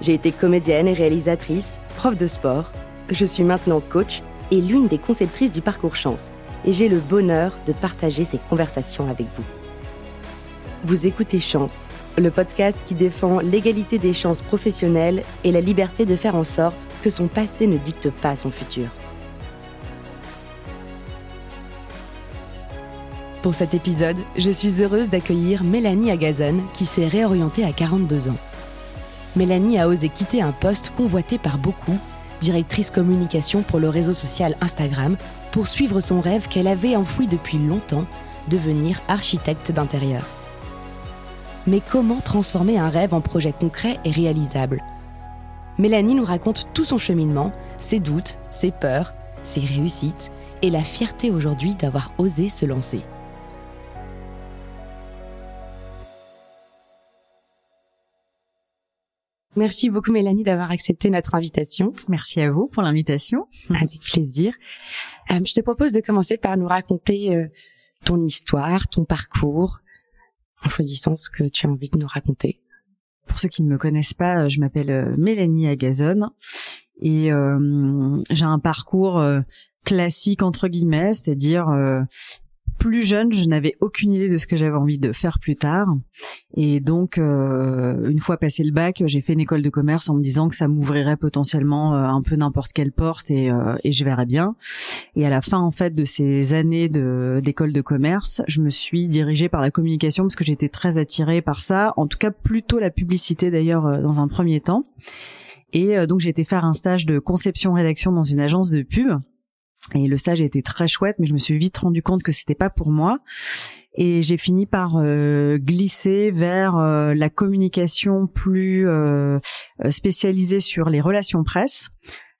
J'ai été comédienne et réalisatrice, prof de sport. Je suis maintenant coach et l'une des conceptrices du parcours chance. Et j'ai le bonheur de partager ces conversations avec vous. Vous écoutez Chance, le podcast qui défend l'égalité des chances professionnelles et la liberté de faire en sorte que son passé ne dicte pas son futur. Pour cet épisode, je suis heureuse d'accueillir Mélanie Agazon qui s'est réorientée à 42 ans. Mélanie a osé quitter un poste convoité par beaucoup, directrice communication pour le réseau social Instagram, pour suivre son rêve qu'elle avait enfoui depuis longtemps, devenir architecte d'intérieur. Mais comment transformer un rêve en projet concret et réalisable? Mélanie nous raconte tout son cheminement, ses doutes, ses peurs, ses réussites et la fierté aujourd'hui d'avoir osé se lancer. Merci beaucoup Mélanie d'avoir accepté notre invitation. Merci à vous pour l'invitation. Avec plaisir. Euh, je te propose de commencer par nous raconter euh, ton histoire, ton parcours, en choisissant ce que tu as envie de nous raconter. Pour ceux qui ne me connaissent pas, euh, je m'appelle Mélanie Agazon et j'ai un parcours classique entre guillemets, c'est-à-dire plus jeune, je n'avais aucune idée de ce que j'avais envie de faire plus tard. Et donc, euh, une fois passé le bac, j'ai fait une école de commerce en me disant que ça m'ouvrirait potentiellement euh, un peu n'importe quelle porte et, euh, et je verrais bien. Et à la fin, en fait, de ces années d'école de, commerce, je me suis dirigée par la communication parce que j'étais très attirée par ça. En tout cas, plutôt la publicité d'ailleurs dans un premier temps. Et donc, j'ai été faire un stage de conception-rédaction dans une agence de pub. Et le stage était très chouette, mais je me suis vite rendu compte que c'était pas pour moi. Et j'ai fini par euh, glisser vers euh, la communication plus euh, spécialisée sur les relations presse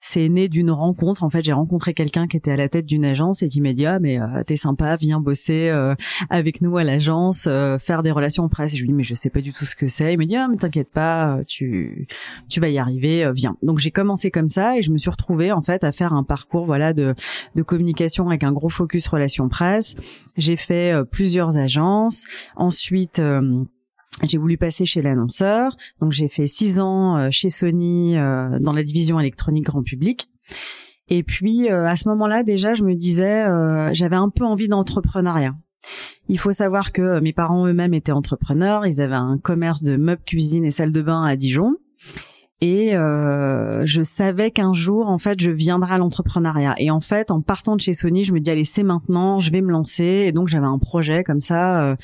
c'est né d'une rencontre. En fait, j'ai rencontré quelqu'un qui était à la tête d'une agence et qui m'a dit ah mais euh, t'es sympa, viens bosser euh, avec nous à l'agence, euh, faire des relations presse. Et je lui dis mais je sais pas du tout ce que c'est. Il me dit ah mais t'inquiète pas, tu tu vas y arriver, viens. Donc j'ai commencé comme ça et je me suis retrouvée en fait à faire un parcours voilà de de communication avec un gros focus relations presse. J'ai fait plusieurs agences. Ensuite j'ai voulu passer chez l'annonceur, donc j'ai fait six ans euh, chez Sony euh, dans la division électronique grand public. Et puis euh, à ce moment-là déjà, je me disais, j'avais un peu envie d'entrepreneuriat. Il faut savoir que mes parents eux-mêmes étaient entrepreneurs, ils avaient un commerce de meubles, cuisine et salle de bain à Dijon. Et je savais qu'un jour, en fait, je viendrais à l'entrepreneuriat. Et en fait, en partant de chez Sony, je me dis allez, c'est maintenant, je vais me lancer. Et donc j'avais un projet comme ça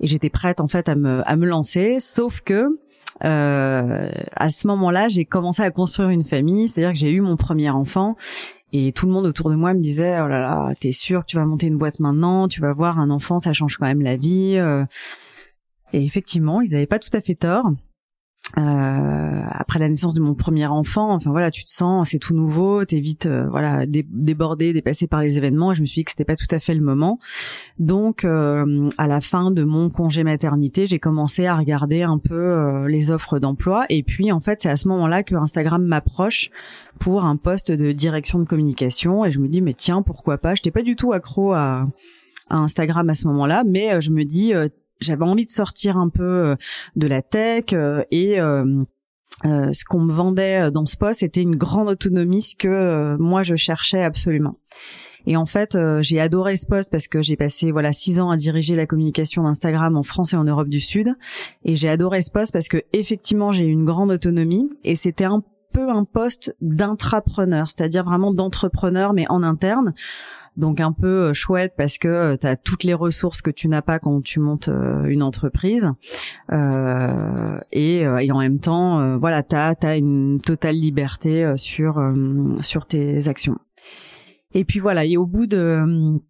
et j'étais prête en fait à me à me lancer sauf que euh, à ce moment-là j'ai commencé à construire une famille c'est-à-dire que j'ai eu mon premier enfant et tout le monde autour de moi me disait oh là là t'es sûr que tu vas monter une boîte maintenant? Tu vas voir un enfant ça change quand même la vie euh. et effectivement ils n'avaient pas tout à fait tort euh, après la naissance de mon premier enfant, enfin voilà, tu te sens, c'est tout nouveau, t'es vite euh, voilà débordé, dépassé par les événements. Et je me suis dit que c'était pas tout à fait le moment. Donc, euh, à la fin de mon congé maternité, j'ai commencé à regarder un peu les offres d'emploi. Et puis, en fait, c'est à ce moment-là que Instagram m'approche pour un poste de direction de communication. Et je me dis, mais tiens, pourquoi pas? Je n'étais pas du tout accro à, à Instagram à ce moment-là, mais je me dis j'avais envie de sortir un peu euh, de la tech euh, et euh, ce qu'on me vendait dans ce poste c'était une grande autonomie, ce que moi je cherchais absolument. Et en fait, j'ai adoré ce poste parce que j'ai passé voilà six ans à diriger la communication d'Instagram en France et en Europe du Sud. Et j'ai adoré ce poste parce que effectivement j'ai une grande autonomie et c'était un peu un poste d'intrapreneur, c'est-à-dire vraiment d'entrepreneur mais en interne. Donc un peu euh, chouette parce que euh, tu as toutes les ressources que tu n'as pas quand tu montes euh, une entreprise. Et, en même temps voilà tu as, une totale liberté sur sur tes actions. Et puis voilà et au bout de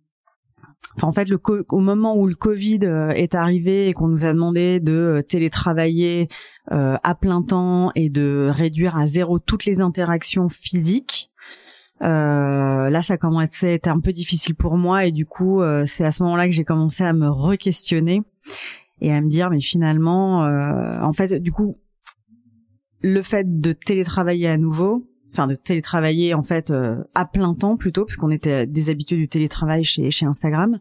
en fait, le au moment où le Covid euh, est arrivé et qu'on nous a demandé de euh, télétravailler euh, à plein temps et de réduire à zéro toutes les interactions physiques, là, ça commençait à être un peu difficile pour moi et du coup, c'est à ce moment-là que j'ai commencé à me re-questionner et à me dire, mais finalement, en fait, du coup, le fait de télétravailler à nouveau, enfin de télétravailler en fait euh, à plein temps plutôt parce qu'on était des habitués du télétravail chez chez Instagram.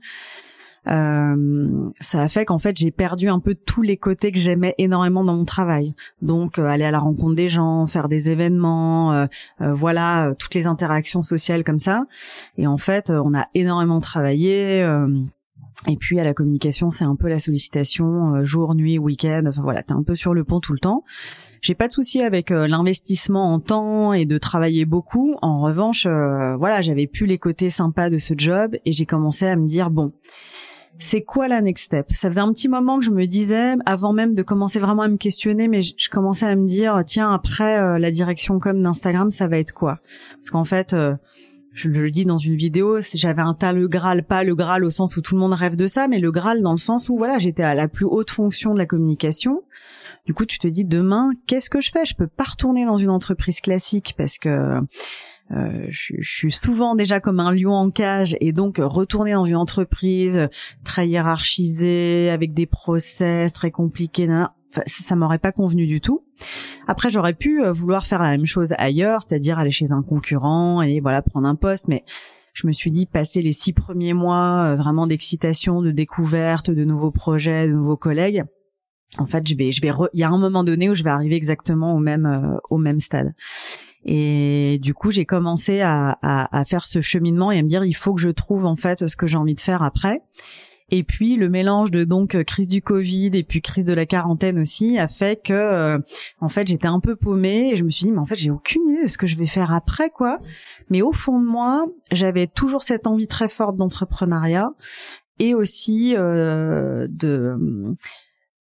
Euh, ça a fait qu'en fait j'ai perdu un peu tous les côtés que j'aimais énormément dans mon travail. Donc euh, aller à la rencontre des gens, faire des événements, euh, voilà toutes les interactions sociales comme ça. Et en fait on a énormément travaillé. et puis à la communication, c'est un peu la sollicitation jour, nuit, week-end. Enfin voilà, t'es un peu sur le pont tout le temps. J'ai pas de souci avec euh, l'investissement en temps et de travailler beaucoup. En revanche, euh, voilà, j'avais plus les côtés sympas de ce job et j'ai commencé à me dire bon, c'est quoi la next step? Ça faisait un petit moment que je me disais, avant même de commencer vraiment à me questionner, mais je, commençais à me dire, tiens, après euh, la direction comme d'Instagram, ça va être quoi? Parce qu'en fait, je, le dis dans une vidéo, j'avais un tas le Graal, pas le Graal au sens où tout le monde rêve de ça, mais le Graal dans le sens où voilà, j'étais à la plus haute fonction de la communication. Du coup, tu te dis demain, qu'est-ce que je fais? Je peux pas retourner dans une entreprise classique parce que euh, je, suis souvent déjà comme un lion en cage et donc retourner dans une entreprise très hiérarchisée avec des process très compliqués, ça, ça m'aurait pas convenu du tout. Après, j'aurais pu euh, vouloir faire la même chose ailleurs, c'est-à-dire aller chez un concurrent et voilà prendre un poste, mais je me suis dit passer les six premiers mois euh, vraiment d'excitation, de découverte, de nouveaux projets, de nouveaux collègues en fait, je vais, je vais, il y a un moment donné où je vais arriver exactement au même, euh, au même stade. Et du coup, j'ai commencé à, à, à, faire ce cheminement et à me dire, il faut que je trouve en fait ce que j'ai envie de faire après. Et puis le mélange de donc euh, crise du Covid et puis crise de la quarantaine aussi a fait que euh, en fait j'étais un peu paumée et je me suis dit mais en fait j'ai aucune idée de ce que je vais faire après quoi. Mais au fond de moi j'avais toujours cette envie très forte d'entrepreneuriat et aussi euh, de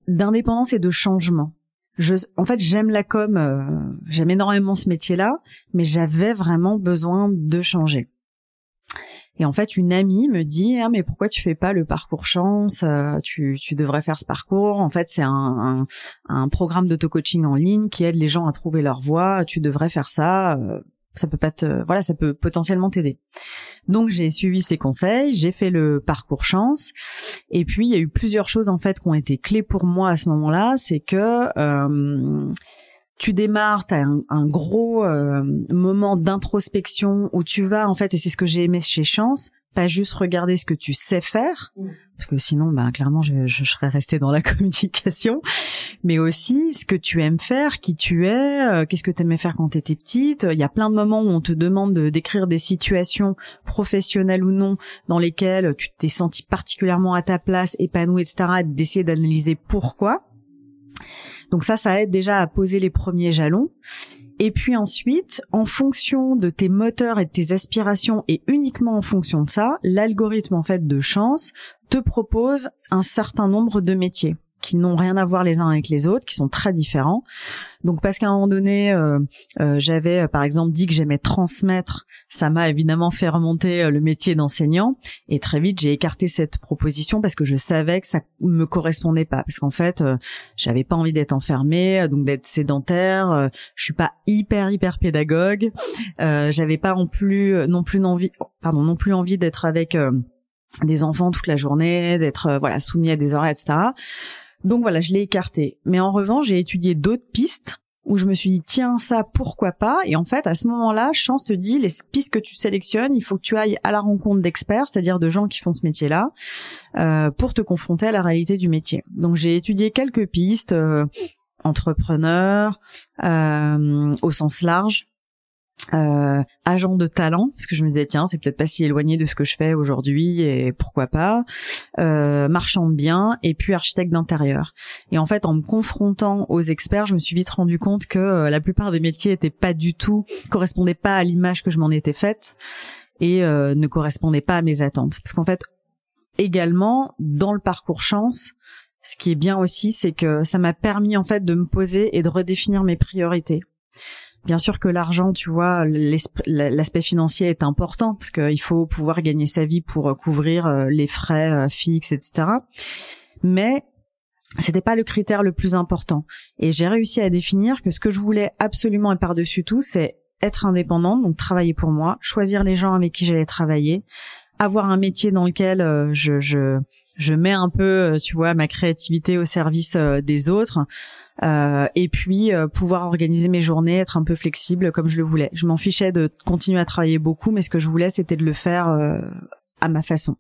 d'indépendance et de changement. Je, en fait, j'aime la com, euh, j'aime énormément ce métier-là, mais j'avais vraiment besoin de changer. Et en fait, une amie me dit ah mais pourquoi tu fais pas le parcours chance euh, tu, tu devrais faire ce parcours? En fait, c'est un, un, un programme d'auto-coaching en ligne qui aide les gens à trouver leur voie. Tu devrais faire ça. Ça peut pas te, voilà, ça peut potentiellement t'aider. Donc j'ai suivi ses conseils, j'ai fait le parcours chance, et puis il y a eu plusieurs choses en fait qui ont été clés pour moi à ce moment-là, c'est que euh, tu démarres, tu as un, gros euh, moment d'introspection où tu vas en fait, et c'est ce que j'ai aimé chez Chance, pas juste regarder ce que tu sais faire, mm. parce que sinon, bah, clairement, je, je serais restée dans la communication, mais aussi ce que tu aimes faire, qui tu es, euh, qu'est-ce que tu aimais faire quand tu étais petite. Il y a plein de moments où on te demande de décrire des situations professionnelles ou non dans lesquelles tu t'es senti particulièrement à ta place, épanouie, etc., d'essayer d'analyser pourquoi. Donc ça, ça aide déjà à poser les premiers jalons. Et puis ensuite, en fonction de tes moteurs et de tes aspirations et uniquement en fonction de ça, l'algorithme en fait de chance te propose un certain nombre de métiers qui n'ont rien à voir les uns avec les autres, qui sont très différents. Donc parce qu'à un moment donné, euh, euh, j'avais euh, par exemple dit que j'aimais transmettre, ça m'a évidemment fait remonter le métier d'enseignant, et très vite j'ai écarté cette proposition parce que je savais que ça me correspondait pas, parce qu'en fait j'avais pas envie d'être enfermée, donc d'être sédentaire. je suis pas hyper hyper pédagogue, j'avais pas non plus non plus envie, pardon non plus envie d'être avec des enfants toute la journée, d'être voilà soumis à des horaires, etc. Donc voilà, je l'ai écarté. Mais en revanche, j'ai étudié d'autres pistes où je me suis dit tiens ça pourquoi pas? Et en fait à ce moment-là chance te dit les pistes que tu sélectionnes il faut que tu ailles à la rencontre d'experts c'est-à-dire de gens qui font ce métier-là euh, pour te confronter à la réalité du métier donc j'ai étudié quelques pistes euh, euh, au sens large euh, agent de talent parce que je me disais tiens c'est peut-être pas si éloigné de ce que je fais aujourd'hui et pourquoi pas euh, marchand de biens et puis architecte d'intérieur. Et en fait en me confrontant aux experts je me suis vite rendu compte que euh, la plupart des métiers étaient pas du tout correspondaient pas à l'image que je m'en étais faite et euh, ne correspondaient pas à mes attentes. Parce qu'en fait également dans le parcours chance ce qui est bien aussi c'est que ça m'a permis en fait de me poser et de redéfinir mes priorités bien sûr que l'argent, tu vois, l'aspect financier est important parce qu'il faut pouvoir gagner sa vie pour couvrir les frais fixes, etc. Mais c'était pas le critère le plus important. Et j'ai réussi à définir que ce que je voulais absolument et par-dessus tout, c'est être indépendante, donc travailler pour moi, choisir les gens avec qui j'allais travailler, avoir un métier dans lequel euh, je, je, je mets un peu, euh, tu vois, ma créativité au service euh, des autres, et puis pouvoir organiser mes journées, être un peu flexible comme je le voulais. Je m'en fichais de continuer à travailler beaucoup, mais ce que je voulais, c'était de le faire à ma façon.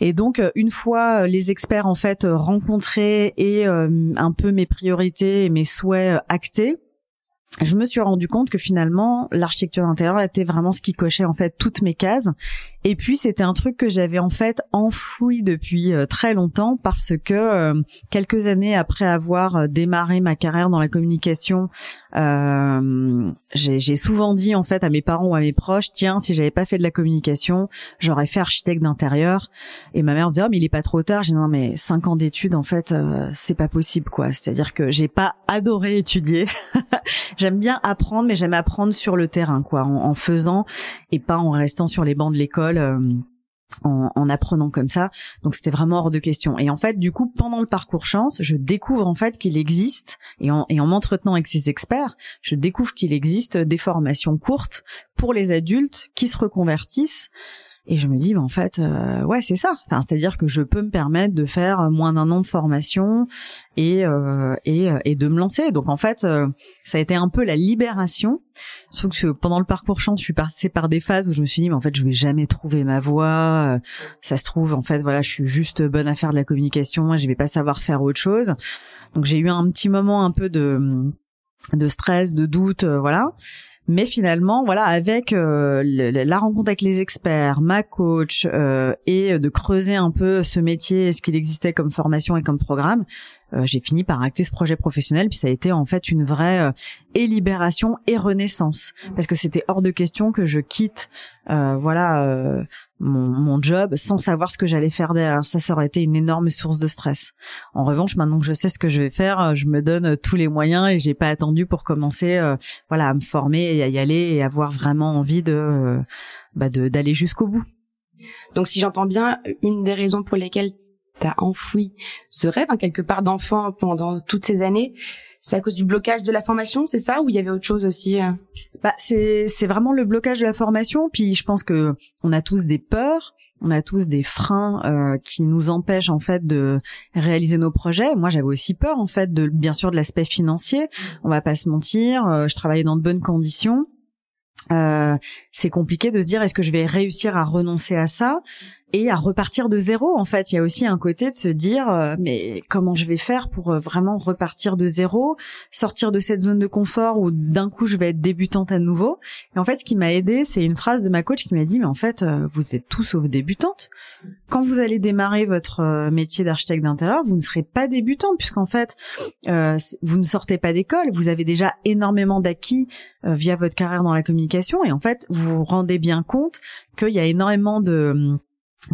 Et donc, une fois les experts en fait rencontrés et un peu mes priorités et mes souhaits actés, je me suis rendu compte que finalement l'architecture d'intérieur était vraiment ce qui cochait en fait toutes mes cases. Et puis c'était un truc que j'avais en fait enfoui depuis euh, très longtemps parce que euh, quelques années après avoir euh, démarré ma carrière dans la communication euh, j'ai souvent dit en fait à mes parents ou à mes proches, tiens, si j'avais pas fait de la communication, j'aurais fait architecte d'intérieur. Et ma mère me disait, oh, mais il est pas trop tard. J'ai dit, non, mais cinq ans d'études, en fait, euh, c'est pas possible, quoi. C'est-à-dire que j'ai pas adoré étudier. j'aime bien apprendre, mais j'aime apprendre sur le terrain, quoi, en, en, faisant et pas en restant sur les bancs de l'école. Euh, en, en, apprenant comme ça. Donc c'était vraiment hors de question. Et en fait, du coup, pendant le parcours chance, je découvre en fait qu'il existe, et en, et en m'entretenant avec ces experts, je découvre qu'il existe des formations courtes pour les adultes qui se reconvertissent et je me dis, bah, en fait, euh, ouais, c'est ça. Enfin, c'est-à-dire que je peux me permettre de faire moins d'un an de formation et euh, et, et de me lancer. Donc en fait, euh, ça a été un peu la libération. Sauf que pendant le parcours chant, je suis passée par des phases où je me suis dit, mais en fait, je vais jamais trouver ma voie. Ça se trouve, en fait, voilà, je suis juste bonne à faire de la communication. Je vais pas savoir faire autre chose. Donc j'ai eu un petit moment un peu de de stress, de doute, voilà. Mais finalement, voilà, avec euh, la rencontre avec les experts, ma coach, euh, et de creuser un peu ce métier, ce qu'il existait comme formation et comme programme, euh, j'ai fini par acter ce projet professionnel. Puis ça a été en fait une vraie et libération et renaissance, parce que c'était hors de question que je quitte, voilà, mon, mon, job sans savoir ce que j'allais faire derrière. Ça, ça aurait été une énorme source de stress. En revanche, maintenant que je sais ce que je vais faire, euh, je me donne euh, tous les moyens et j'ai pas attendu pour commencer, euh, voilà, à me former et à y aller et avoir vraiment envie de, bah d'aller jusqu'au bout. Donc, si j'entends bien, une des raisons pour lesquelles t'as enfoui ce rêve, hein, quelque part d'enfant pendant toutes ces années, c'est à cause du blocage de la formation, c'est ça, ou il y avait autre chose aussi euh? Bah c'est c'est vraiment le blocage de la formation. Puis je pense que on a tous des peurs, on a tous des freins euh, qui nous empêchent en fait de réaliser nos projets. Moi j'avais aussi peur en fait de bien sûr de l'aspect financier. On va pas se mentir, euh, je travaillais dans de bonnes conditions. Euh, c'est compliqué de se dire est-ce que je vais réussir à renoncer à ça? Et à repartir de zéro. En fait, il y a aussi un côté de se dire euh, mais comment je vais faire pour euh, vraiment repartir de zéro, sortir de cette zone de confort où d'un coup je vais être débutante à nouveau. Et en fait, ce qui m'a aidé, c'est une phrase de ma coach qui m'a dit mais en fait, euh, vous êtes tous sauf débutante. Quand vous allez démarrer votre métier d'architecte d'intérieur, vous ne serez pas débutant puisqu'en fait, vous ne sortez pas d'école, vous avez déjà énormément d'acquis via votre carrière dans la communication et en fait, vous vous rendez bien compte qu'il y a énormément de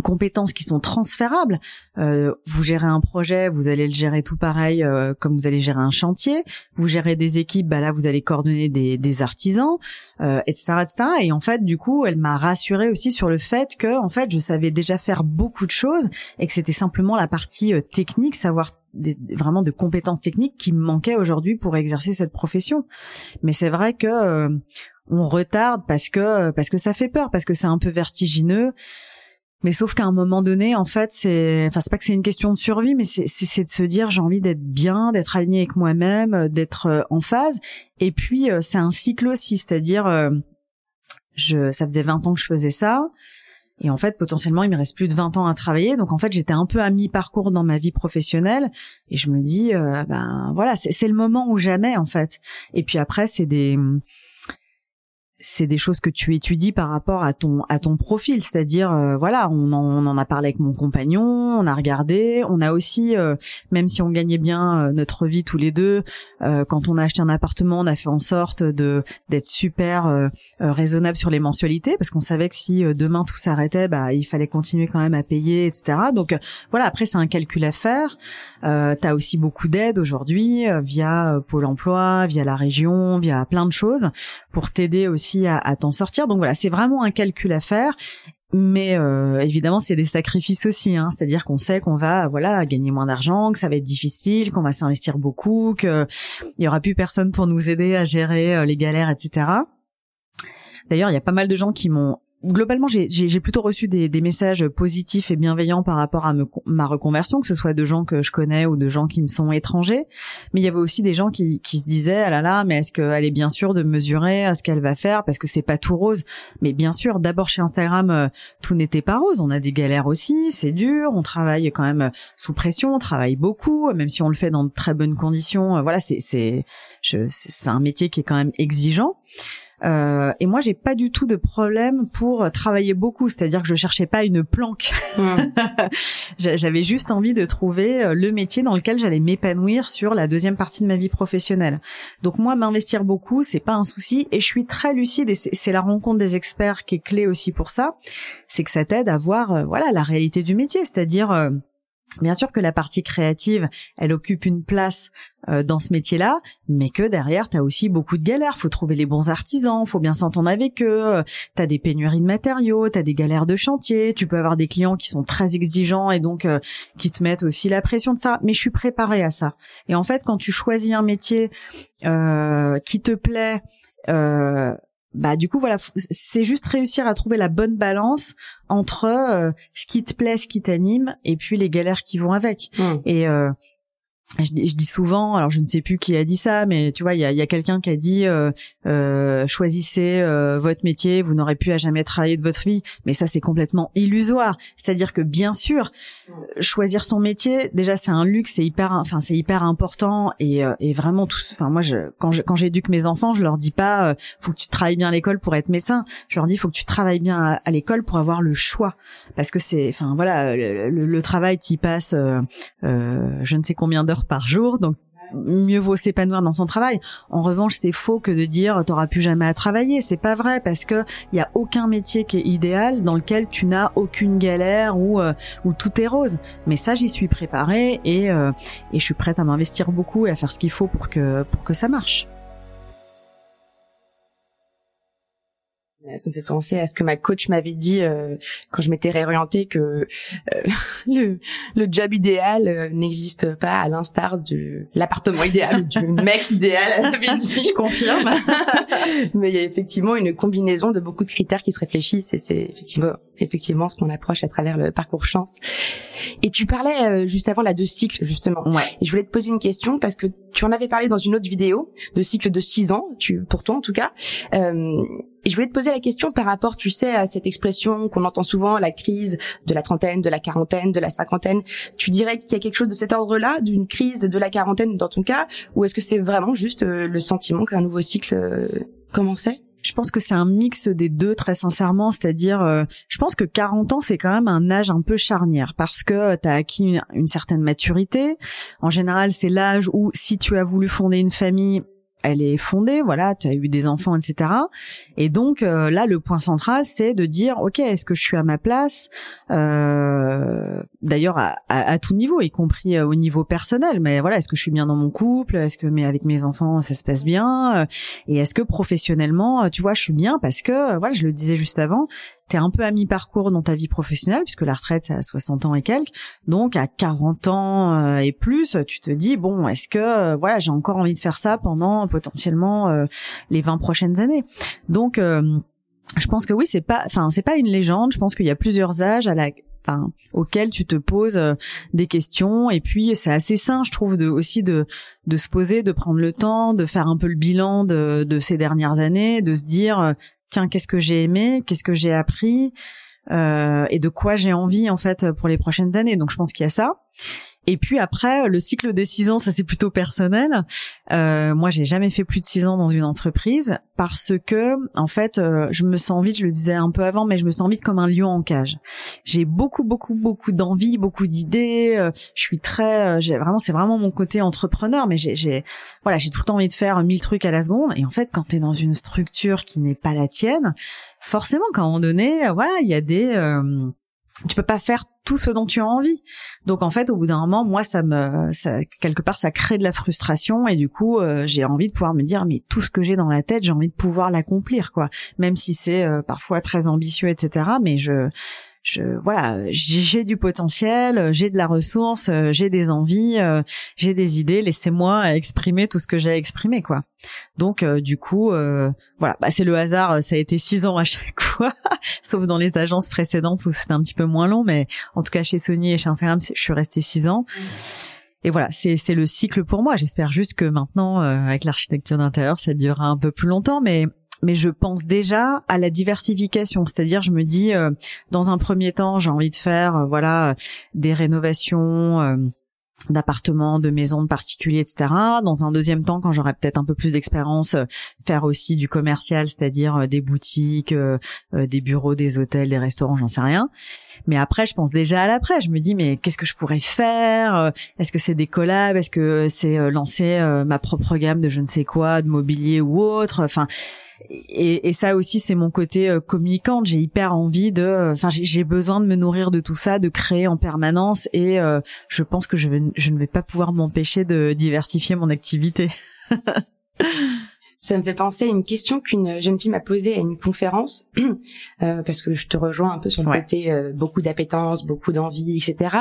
compétences qui sont transférables. Euh, vous gérez un projet, vous allez le gérer tout pareil euh, comme vous allez gérer un chantier. Vous gérez des équipes, bah là vous allez coordonner des, des artisans, euh, etc., etc. Et en fait, du coup, elle m'a rassurée aussi sur le fait que en fait, je savais déjà faire beaucoup de choses et que c'était simplement la partie euh, technique, savoir vraiment de compétences techniques qui me manquaient aujourd'hui pour exercer cette profession. Mais c'est vrai que euh, on retarde parce que parce que ça fait peur, parce que c'est un peu vertigineux. Mais sauf qu'à un moment donné, en fait, c'est, enfin, c'est pas que c'est une question de survie, mais c'est, c'est, de se dire, j'ai envie d'être bien, d'être aligné avec moi-même, euh, d'être euh, en phase. Et puis, euh, c'est un cycle aussi, c'est-à-dire, je, ça faisait 20 ans que je faisais ça. Et en fait, potentiellement, il me reste plus de 20 ans à travailler. Donc, en fait, j'étais un peu à mi-parcours dans ma vie professionnelle. Et je me dis, ben voilà, c'est, c'est le moment ou jamais, en fait. Et puis après, c'est des c'est des choses que tu étudies par rapport à ton à ton profil, c'est-à-dire euh, voilà, on en, on en, a parlé avec mon compagnon, on a regardé, on a aussi euh, même si on gagnait bien euh, notre vie tous les deux, quand on a acheté un appartement, on a fait en sorte de d'être super raisonnable sur les mensualités parce qu'on savait que si demain tout s'arrêtait, bah il fallait continuer quand même à payer, etc. Donc voilà, après c'est un calcul à faire. Euh, tu as aussi beaucoup d'aide aujourd'hui via Pôle Emploi, via la région, via plein de choses pour t'aider aussi à, t'en sortir. Donc voilà, c'est vraiment un calcul à faire. Mais euh, évidemment, c'est des sacrifices aussi. Hein. C'est-à-dire qu'on sait qu'on va, voilà, gagner moins d'argent, que ça va être difficile, qu'on va s'investir beaucoup, que il y aura plus personne pour nous aider à gérer euh, les galères, etc. D'ailleurs, il y a pas mal de gens qui m'ont globalement, j'ai plutôt reçu des, des, messages positifs et bienveillants par rapport à ma reconversion, que ce soit de gens que je connais ou de gens qui me sont étrangers. Mais il y avait aussi des gens qui, qui se disaient ah là là, mais est-ce qu'elle est bien sûre de mesurer ce qu'elle va faire? Parce que c'est pas tout rose. Mais bien sûr, d'abord chez Instagram, euh, tout n'était pas rose. On a des galères aussi, c'est dur. On travaille quand même sous pression, on travaille beaucoup, même si on le fait dans de très bonnes conditions. Voilà, c'est c'est c'est un métier qui est quand même exigeant. Euh, et moi, j'ai pas du tout de problème pour travailler beaucoup, c'est-à-dire que je cherchais pas une planque. Hmm. J'avais juste envie de trouver euh, le métier dans lequel j'allais m'épanouir sur la deuxième partie de ma vie professionnelle. Donc moi, m'investir beaucoup, c'est pas un souci, et je suis très lucide. Et c'est la rencontre des experts qui est clé aussi pour ça, c'est que ça t'aide à voir, euh, voilà, la réalité du métier, c'est-à-dire Bien sûr que la partie créative, elle occupe une place euh, dans ce métier-là, mais que derrière, tu as aussi beaucoup de galères. Faut trouver les bons artisans, faut bien s'entendre avec eux. Tu as des pénuries de matériaux, tu as des galères de chantier. Tu peux avoir des clients qui sont très exigeants et donc euh, qui te mettent aussi la pression de ça. Mais je suis préparée à ça. Et en fait, quand tu choisis un métier euh, qui te plaît, bah du coup voilà c'est juste réussir à trouver la bonne balance entre euh, ce qui te plaît ce qui t'anime et puis les galères qui vont avec mmh. et euh, je, dis souvent, alors je ne sais plus qui a dit ça, mais tu vois, il y a, quelqu'un qui a dit euh, euh, choisissez euh, votre métier, vous n'aurez plus à jamais travailler de votre vie. Mais ça, c'est complètement illusoire. C'est-à-dire que bien sûr, choisir son métier, déjà c'est un luxe, c'est hyper, enfin c'est hyper important et, et vraiment tout. Enfin moi, je, quand j'éduque mes enfants, je leur dis pas faut que tu travailles bien à l'école pour être médecin. Je leur dis faut que tu travailles bien à, l'école pour avoir le choix, parce que c'est, enfin voilà, le, le, travail, t'y passes, je ne sais combien d'heures par jour, donc mieux vaut s'épanouir dans son travail. En revanche, c'est faux que de dire t'auras plus jamais à travailler. C'est pas vrai parce que il y a aucun métier qui est idéal dans lequel tu n'as aucune galère ou euh, où tout est rose. Mais ça, j'y suis préparée et euh, et je suis prête à m'investir beaucoup et à faire ce qu'il faut pour que pour que ça marche. Ça me fait penser à ce que ma coach m'avait dit euh, quand je m'étais réorientée que euh, le, le job idéal euh, n'existe pas à l'instar de l'appartement idéal du mec idéal. Elle m'avait dit, je confirme. Mais il y a effectivement une combinaison de beaucoup de critères qui se réfléchissent et c'est effectivement effectivement ce qu'on approche à travers le parcours chance. Et tu parlais juste avant là de cycle justement. Ouais. Et je voulais te poser une question parce que tu en avais parlé dans une autre vidéo de cycle de six ans, tu pour toi en tout cas. Euh, et je voulais te poser la question par rapport, tu sais, à cette expression qu'on entend souvent, la crise de la trentaine, de la quarantaine, de la cinquantaine. Tu dirais qu'il y a quelque chose de cet ordre-là, d'une crise de la quarantaine dans ton cas, ou est-ce que c'est vraiment juste euh, le sentiment qu'un nouveau cycle euh, commençait? Je pense que c'est un mix des deux très sincèrement, c'est-à-dire euh, je pense que 40 ans c'est quand même un âge un peu charnière parce que tu as acquis une, une, certaine maturité. En général, c'est l'âge où si tu as voulu fonder une famille, elle est fondée, voilà, tu as eu des enfants, etc. Et donc euh, là, le point central, c'est de dire, ok, est-ce que je suis à ma place euh, D'ailleurs, à, tout niveau, y compris euh, au niveau personnel. Mais voilà, est-ce que je suis bien dans mon couple Est-ce que mais avec mes enfants, ça se passe bien Et est-ce que professionnellement, tu vois, je suis bien parce que voilà, je le disais juste avant, t'es un peu à mi-parcours dans ta vie professionnelle puisque la retraite c'est à 60 ans et quelques. Donc à 40 ans euh, et plus, tu te dis bon, est-ce que euh, voilà, j'ai encore envie de faire ça pendant potentiellement euh, les 20 prochaines années. Donc je pense que oui, c'est pas enfin, c'est pas une légende, je pense qu'il y a plusieurs âges à la Enfin, auxquels tu te poses des questions et puis c'est assez sain je trouve de aussi de de se poser de prendre le temps de faire un peu le bilan de de ces dernières années de se dire tiens, qu'est-ce que j'ai aimé, qu'est-ce que j'ai appris euh, et de quoi j'ai envie en fait pour les prochaines années. Donc je pense qu'il y a ça. Et puis après, le cycle des six ans, ça c'est plutôt personnel. Euh, moi, j'ai jamais fait plus de six ans dans une entreprise parce que, en fait, euh, je me sens vite. Je le disais un peu avant, mais je me sens vite comme un lion en cage. J'ai beaucoup, beaucoup, beaucoup d'envie, beaucoup d'idées. Euh, je suis très, euh, j'ai vraiment, c'est vraiment mon côté entrepreneur. Mais j'ai, voilà, j'ai tout le temps envie de faire mille trucs à la seconde. Et en fait, quand t'es dans une structure qui n'est pas la tienne, forcément, qu'à un moment donné, voilà, il y a des tu peux pas faire tout ce dont tu as envie. Donc en fait, au bout d'un moment, moi, ça me, ça, quelque part, ça crée de la frustration et du coup, euh, j'ai envie de pouvoir me dire, mais tout ce que j'ai dans la tête, j'ai envie de pouvoir l'accomplir, quoi. Même si c'est euh, parfois très ambitieux, etc. Mais je, je voilà, j'ai du potentiel, j'ai de la ressource, j'ai des envies, euh, j'ai des idées. Laissez-moi exprimer tout ce que j'ai à exprimer, quoi. Donc euh, du coup, euh, voilà, bah, c'est le hasard. Ça a été six ans à chaque fois, sauf dans les agences précédentes où c'était un petit peu moins long, mais en tout cas chez Sony et chez Instagram, je suis restée six ans. Et voilà, c'est le cycle pour moi. J'espère juste que maintenant, avec l'architecture d'intérieur, ça durera un peu plus longtemps, mais mais je pense déjà à la diversification, c'est-à-dire je me dis euh, dans un premier temps j'ai envie de faire euh, voilà des rénovations euh, d'appartements, de maisons, de particuliers, etc. Dans un deuxième temps, quand j'aurai peut-être un peu plus d'expérience, faire aussi du commercial, c'est-à-dire des boutiques, des bureaux, des hôtels, des restaurants, j'en sais rien. Mais après, je pense déjà à l'après. Je me dis, mais qu'est-ce que je pourrais faire Est-ce que c'est des collabs Est-ce que c'est lancer ma propre gamme de je ne sais quoi, de mobilier ou autre Enfin, et, et, ça aussi c'est mon côté euh, communicante. J'ai hyper envie de euh, enfin j'ai besoin de me nourrir de tout ça de créer en permanence. Et euh, je pense que je, vais, je ne vais pas pouvoir m'empêcher de diversifier mon activité Ça me fait penser à une question qu'une jeune fille m'a posée à une conférence, euh, parce que je te rejoins un peu sur le côté euh, beaucoup d'appétence, beaucoup d'envie, etc.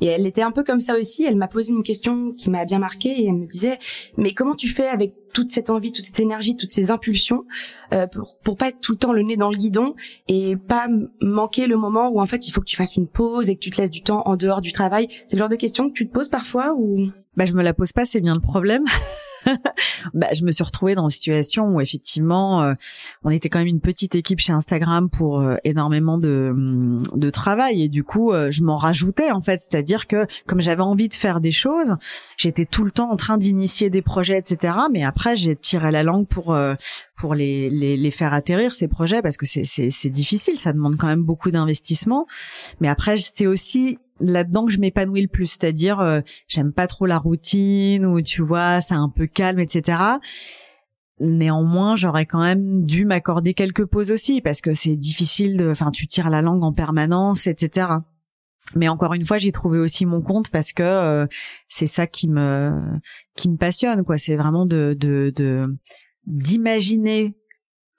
Et elle était un peu comme ça aussi. Elle m'a posé une question qui m'a bien marqué et elle me disait mais comment tu fais avec toute cette envie, toute cette énergie, toutes ces impulsions euh, pour pour pas être tout le temps le nez dans le guidon et pas manquer le moment où en fait il faut que tu fasses une pause et que tu te laisses du temps en dehors du travail? C'est le genre de question que tu te poses parfois ou? Bah je me la pose pas, c'est bien le problème. bah, je me suis retrouvée dans une situation où effectivement, euh, on était quand même une petite équipe chez Instagram pour euh, énormément de, mm, de travail et du coup, euh, je m'en rajoutais en fait, c'est-à-dire que comme j'avais envie de faire des choses, j'étais tout le temps en train d'initier des projets, etc. Mais après, j'ai tiré la langue pour pour les, les, les, faire atterrir ces projets parce que c'est difficile, ça demande quand même beaucoup d'investissement. Mais après, c'est aussi là-dedans que je m'épanouis le plus, c'est-à-dire euh, j'aime pas trop la routine où tu vois c'est un peu calme, etc. Néanmoins, j'aurais quand même dû m'accorder quelques pauses aussi parce que c'est difficile de, enfin, tu tires la langue en permanence, etc. Mais encore une fois, j'ai trouvé aussi mon compte parce que euh, c'est ça qui me qui me passionne, quoi. C'est vraiment de de d'imaginer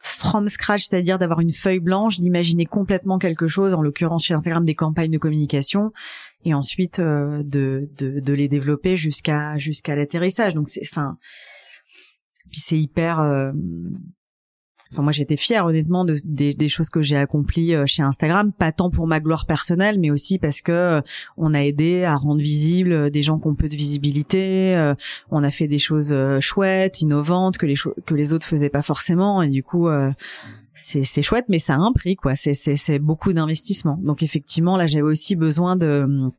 from scratch, c'est-à-dire d'avoir une feuille blanche, d'imaginer complètement quelque chose, en l'occurrence chez Instagram des campagnes de communication, et ensuite euh, de, de, de les développer jusqu'à jusqu'à l'atterrissage. Donc c'est, enfin, puis c'est hyper euh, Enfin, moi, j'étais fière, honnêtement, de, des, choses que j'ai accomplies euh, chez Instagram, pas tant pour ma gloire personnelle, mais aussi parce que euh, on a aidé à rendre visible euh, des gens qui ont peu de visibilité. on a fait des choses chouettes, innovantes, que les que les autres faisaient pas forcément, et du coup. c'est chouette, mais ça a un prix, quoi. C'est beaucoup d'investissement. Donc effectivement, là, j'avais aussi besoin de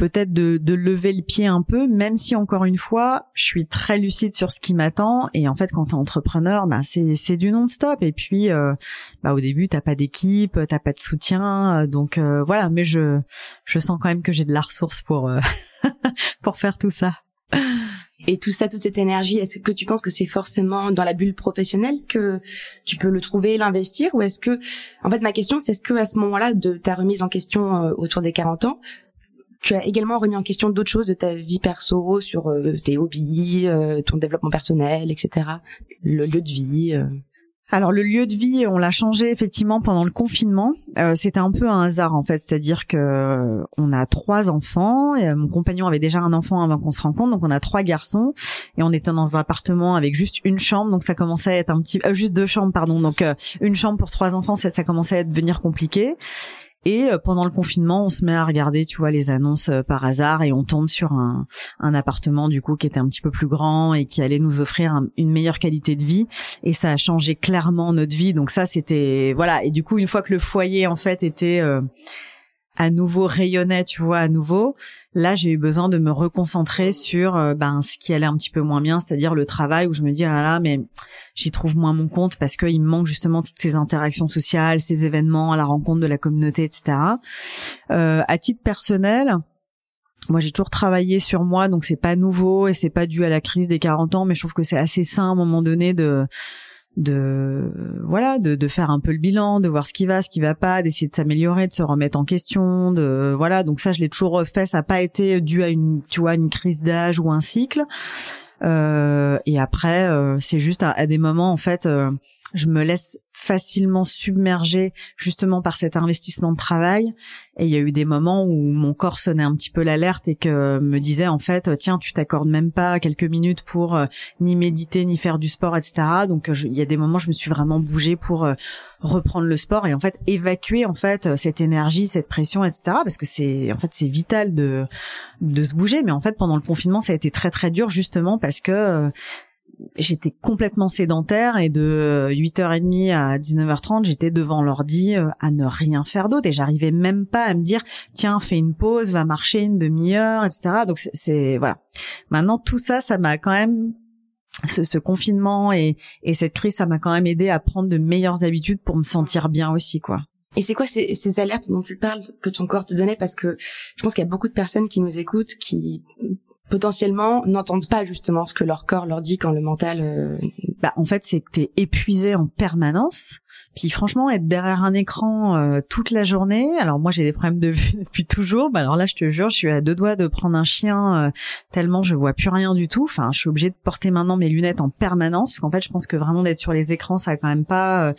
peut-être de, lever le pied un peu, même si encore une fois, je suis très lucide sur ce qui m'attend. Et en fait, quand t'es entrepreneur, bah c'est du non-stop. Et puis, euh, bah au début, t'as pas d'équipe, t'as pas de soutien, euh, donc euh, voilà. Mais je je sens quand même que j'ai de la ressource pour pour faire tout ça. Et tout ça, toute cette énergie, est-ce que tu penses que c'est forcément dans la bulle professionnelle que tu peux le trouver, l'investir, ou est-ce que, en fait, ma question, c'est est-ce que à ce moment-là de ta remise en question autour des 40 ans, tu as également remis en question d'autres choses de ta vie perso, sur euh, tes hobbies, euh, ton développement personnel, etc. Le lieu de vie. Euh. Alors le lieu de vie, on l'a changé effectivement pendant le confinement. C'était un peu un hasard en fait, c'est-à-dire que on a trois enfants. Et, mon compagnon avait déjà un enfant avant qu'on se rencontre, donc on a trois garçons et on était dans un appartement avec juste une chambre, donc ça commençait à être un petit, juste deux chambres pardon, donc une chambre pour trois enfants, ça commençait à devenir compliqué. Et euh, pendant le confinement, on se met à regarder, tu vois, les annonces euh, par hasard et on tombe sur un, un, appartement du coup qui était un petit peu plus grand et qui allait nous offrir une meilleure qualité de vie. Et ça a changé clairement notre vie. Donc ça, c'était voilà. Et du coup, une fois que le foyer en fait était euh, à nouveau rayonnait, tu vois, à nouveau. Là, j'ai eu besoin de me reconcentrer sur euh, ben ce qui allait un petit peu moins bien, c'est-à-dire le travail où je me dis ah là là, mais j'y trouve moins mon compte parce qu'il me manque justement toutes ces interactions sociales, ces événements, la rencontre de la communauté, etc. Euh, à titre personnel, moi j'ai toujours travaillé sur moi donc c'est pas nouveau et c'est pas dû à la crise des 40 ans mais je trouve que c'est assez sain à un moment donné de de voilà de, de faire un peu le bilan de voir ce qui va ce qui va pas d'essayer de s'améliorer de se remettre en question de voilà. Donc ça je l'ai toujours fait ça n'a pas été dû à une tu vois une crise d'âge ou un cycle. Euh, et après euh, c'est juste à, des moments en fait euh, je me laisse facilement submergé justement par cet investissement de travail. Et il y a eu des moments où mon corps sonnait un petit peu l'alerte et que me disait en fait, tiens, tu t'accordes même pas quelques minutes pour euh, ni méditer ni faire du sport, etc. Donc euh, il y a des moments, je me suis vraiment bougée pour euh, reprendre le sport et en fait évacuer en fait cette énergie, cette pression, etc. Parce que c'est en fait c'est vital de de se bouger. Mais en fait pendant le confinement, ça a été très très dur justement parce que j'étais complètement sédentaire et de 8h30 à 19h30, j'étais devant l'ordi euh, à ne rien faire d'autre et j'arrivais même pas à me dire tiens, fais une pause, va marcher une demi-heure, etc. Donc c'est voilà. Maintenant tout ça, ça m'a quand même ce, ce, confinement et, et cette crise, ça m'a quand même aidé à prendre de meilleures habitudes pour me sentir bien aussi, quoi. Et c'est quoi ces, ces, alertes dont tu parles que ton corps te donnait? Parce que je pense qu'il y a beaucoup de personnes qui nous écoutent qui potentiellement n'entendent pas justement ce que leur corps leur dit quand le mental. Euh... Bah en fait c'est que t'es épuisé en permanence franchement, être derrière un écran euh, toute la journée, alors moi j'ai des problèmes de vue depuis toujours, bah alors là je te jure, je suis à deux doigts de prendre un chien euh, tellement je vois plus rien du tout. Enfin, je suis obligée de porter maintenant mes lunettes en permanence parce qu'en fait, je pense que vraiment d'être sur les écrans, ça a quand même pas euh,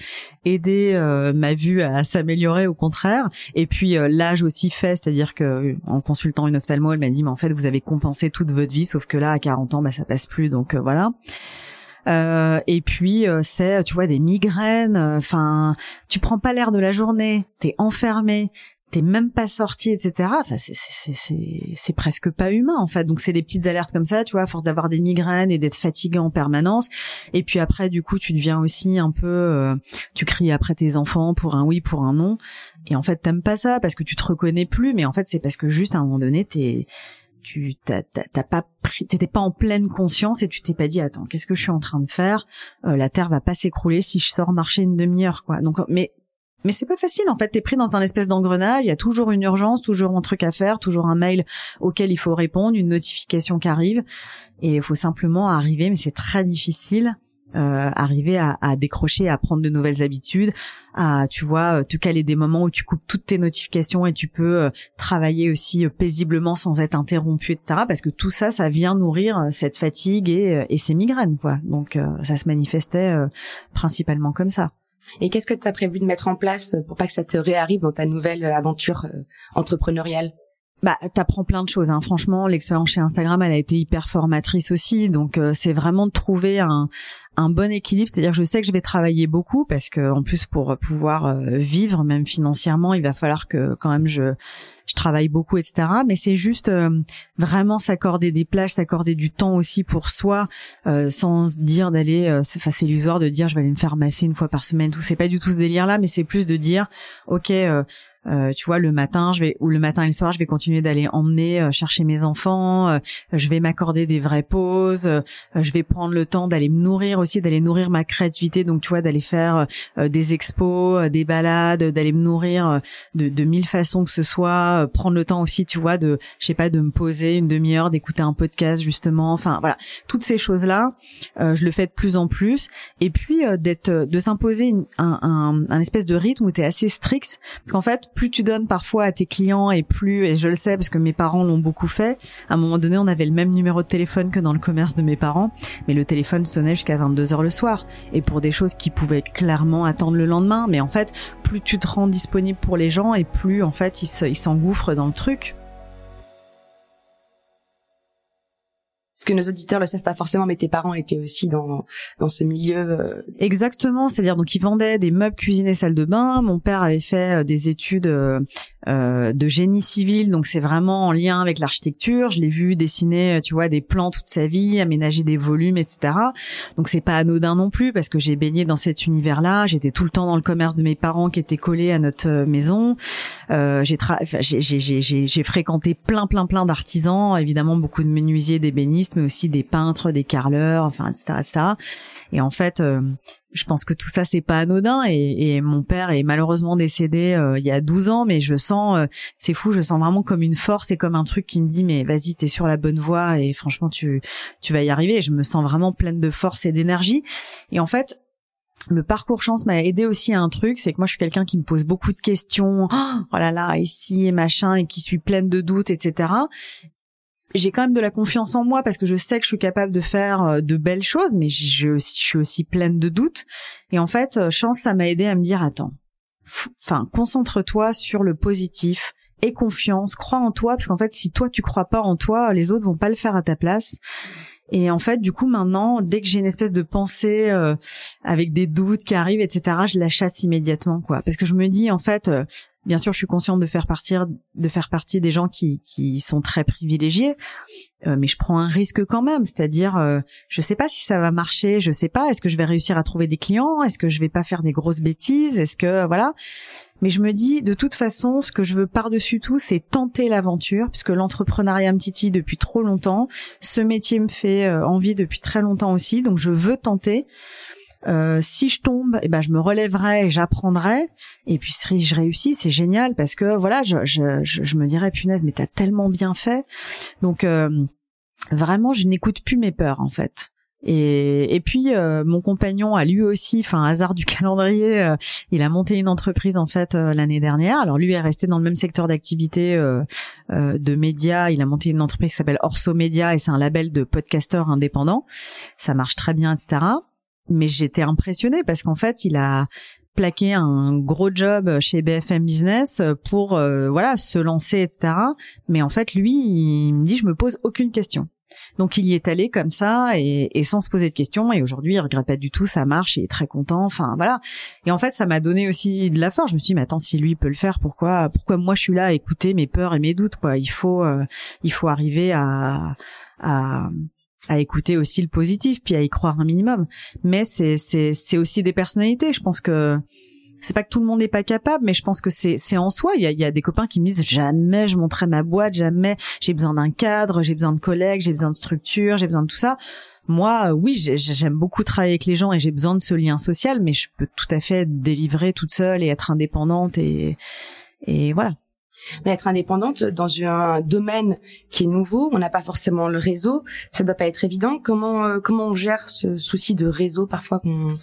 aidé ma vue à s'améliorer, au contraire. Et puis l'âge aussi fait, c'est-à-dire que en consultant une ophtalmo, elle m'a dit mais en fait vous avez compensé toute votre vie, sauf que là à 40 ans, bah ça passe plus, donc voilà. Euh, et puis euh, c'est tu vois des migraines. Euh, enfin, tu prends pas l'air de la journée, t'es enfermé, t'es même pas sorti, etc. Enfin, c'est c'est c'est c'est presque pas humain en fait. Donc c'est des petites alertes comme ça, tu vois, à force d'avoir des migraines et d'être fatigué en permanence. Et puis après, du coup, tu deviens aussi un peu, tu cries après tes enfants pour un oui, pour un non. Et en fait, t'aimes pas ça parce que tu te reconnais plus. Mais en fait, c'est parce que juste à un moment donné, t'es tu t'as pas pris, t'étais pas en pleine conscience et tu t'es pas dit attends qu'est-ce que je suis en train de faire? Euh, La terre va pas s'écrouler si je sors marcher une demi-heure quoi. Donc mais mais c'est pas facile en fait. T'es pris dans un espèce d'engrenage. Il y a toujours une urgence, toujours un truc à faire, toujours un mail auquel il faut répondre, une notification qui arrive et il faut simplement arriver. Mais c'est très difficile euh, arriver à, à, décrocher, à prendre de nouvelles habitudes, à tu vois te caler des moments où tu coupes toutes tes notifications et tu peux euh, travailler aussi euh, paisiblement sans être interrompu, etc. Parce que tout ça, ça vient nourrir cette fatigue et, et ces migraines, quoi. Donc ça se manifestait principalement comme ça. Et qu'est-ce que tu as prévu de mettre en place pour pas que ça te réarrive dans ta nouvelle aventure entrepreneuriale? Bah, t'apprends plein de choses. Hein. Franchement, l'expérience chez Instagram, elle a été hyper formatrice aussi. Donc, euh, c'est vraiment de trouver un, un bon équilibre. C'est-à-dire que je sais que je vais travailler beaucoup parce que, en plus, pour pouvoir euh, vivre, même financièrement, il va falloir que quand même je je travaille beaucoup, etc. Mais c'est juste euh, vraiment s'accorder des plages, s'accorder du temps aussi pour soi, sans dire d'aller. Enfin, c'est illusoire de dire je vais aller me faire masser une fois par semaine. Tout c'est pas du tout ce délire-là, mais c'est plus de dire ok euh, tu vois, le matin, je vais ou le matin et le soir, je vais continuer d'aller emmener euh, chercher mes enfants. Euh, je vais m'accorder des vraies pauses. je vais prendre le temps d'aller me nourrir aussi d'aller nourrir ma créativité. Donc, tu vois, d'aller faire euh, des expos, euh, des balades, d'aller me nourrir euh, de, de, mille façons que ce soit. Euh, prendre le temps aussi, tu vois, de, je sais pas, de me poser une demi-heure, d'écouter un podcast justement. Enfin, voilà, toutes ces choses-là, euh, je le fais de plus en plus. Et puis d'être, de s'imposer un, un, un, espèce de rythme où tu es assez strict, parce qu'en fait, plus tu donnes parfois à tes clients et plus, et je le sais parce que mes parents l'ont beaucoup fait. À un moment donné, on avait le même numéro de téléphone que dans le commerce de mes parents, mais le téléphone sonnait jusqu'à 20 22h le soir, et pour des choses qui pouvaient clairement attendre le lendemain. Mais en fait, plus tu te rends disponible pour les gens, et plus en fait ils s'engouffrent dans le truc. Parce que nos auditeurs le savent pas forcément, mais tes parents étaient aussi dans dans ce milieu. Euh. Exactement, c'est-à-dire donc ils vendaient des meubles cuisine et salle de bain. Mon père avait fait euh, des études euh, euh, de génie civil, donc c'est vraiment en lien avec l'architecture. Je l'ai vu dessiner, tu vois, des plans toute sa vie, aménager des volumes, etc. Donc c'est pas anodin non plus parce que j'ai baigné dans cet univers-là. J'étais tout le temps dans le commerce de mes parents qui était collé à notre maison. Euh, j'ai j'ai fréquenté plein plein plein d'artisans, évidemment beaucoup de menuisiers, d'ébénistes mais aussi des peintres, des carleurs, enfin, etc., etc. Et en fait, euh, je pense que tout ça c'est pas anodin. Et, et, mon père est malheureusement décédé euh, il y a 12 ans, mais je sens, euh, c'est fou, je sens vraiment comme une force et comme un truc qui me dit mais vas-y, t'es sur la bonne voie et franchement tu tu vas y arriver. Et je me sens vraiment pleine de force et d'énergie. Et en fait, le parcours chance m'a aidé aussi à un truc, c'est que moi je suis quelqu'un qui me pose beaucoup de questions, oh là là, ici et machin, et qui suis pleine de doutes, etc j'ai quand même de la confiance en moi parce que je sais que je suis capable de faire euh, de belles choses, mais je, suis aussi pleine de doutes. Et en fait, euh, chance, ça m'a aidé à me dire attends, enfin concentre-toi sur le positif et confiance, crois en toi parce qu'en fait, si toi tu crois pas en toi, les autres vont pas le faire à ta place. Et en fait, du coup, maintenant, dès que j'ai une espèce de pensée euh, avec des doutes qui arrivent, etc., je la chasse immédiatement, quoi. Parce que je me dis, en fait, Bien sûr, je suis consciente de faire partir, de faire partie des gens qui qui sont très privilégiés, euh, mais je prends un risque quand même. C'est-à-dire, euh, je sais pas si ça va marcher, je sais pas. Est-ce que je vais réussir à trouver des clients? Est-ce que je vais pas faire des grosses bêtises? Est-ce que voilà Mais je me dis, de toute façon, ce que je veux par-dessus tout, c'est tenter l'aventure, puisque l'entrepreneuriat me titille depuis trop longtemps. Ce métier me fait euh, envie depuis très longtemps aussi, donc je veux tenter. Euh, si je tombe, eh ben je me relèverai, j'apprendrai. Et puis si je réussis, c'est génial parce que voilà, je, je, je, me dirais punaise, mais t'as tellement bien fait. Donc euh, vraiment, je n'écoute plus mes peurs en fait. Et, et puis euh, mon compagnon a lui aussi, enfin hasard du calendrier, il a monté une entreprise en fait l'année dernière. Alors lui est resté dans le même secteur d'activité de médias. Il a monté une entreprise qui s'appelle Orso Media et c'est un label de podcasteurs indépendants. Ça marche très bien, etc mais j'étais impressionnée parce qu'en fait, il a plaqué un gros job chez BFM Business pour euh, voilà se lancer, etc. Mais en fait, lui, il me dit, je me pose aucune question. Donc il y est allé comme ça et, sans se poser de questions. Et aujourd'hui, il regrette pas du tout, ça marche, il est très content. Enfin voilà. Et en fait, ça m'a donné aussi de la force. Je me suis dit, mais attends, si lui peut le faire, pourquoi, pourquoi moi je suis là à écouter mes peurs et mes doutes quoi? Il faut, euh, il faut arriver à, à à écouter aussi le positif puis à y croire un minimum. Mais c'est c'est c'est aussi des personnalités. Je pense que c'est pas que tout le monde n'est pas capable mais je pense que c'est c'est en soi. Il y a, il y a des copains qui me disent jamais je montrerai ma boîte jamais j'ai besoin d'un cadre j'ai besoin de collègues j'ai besoin de structure j'ai besoin de tout ça. Moi oui j'aime beaucoup travailler avec les gens et j'ai besoin de ce lien social mais je peux tout à fait délivrer toute seule et être indépendante et et voilà mais être indépendante dans un domaine qui est nouveau, on n'a pas forcément le réseau, ça doit pas être évident. Comment euh, comment on gère ce souci de réseau parfois qu'on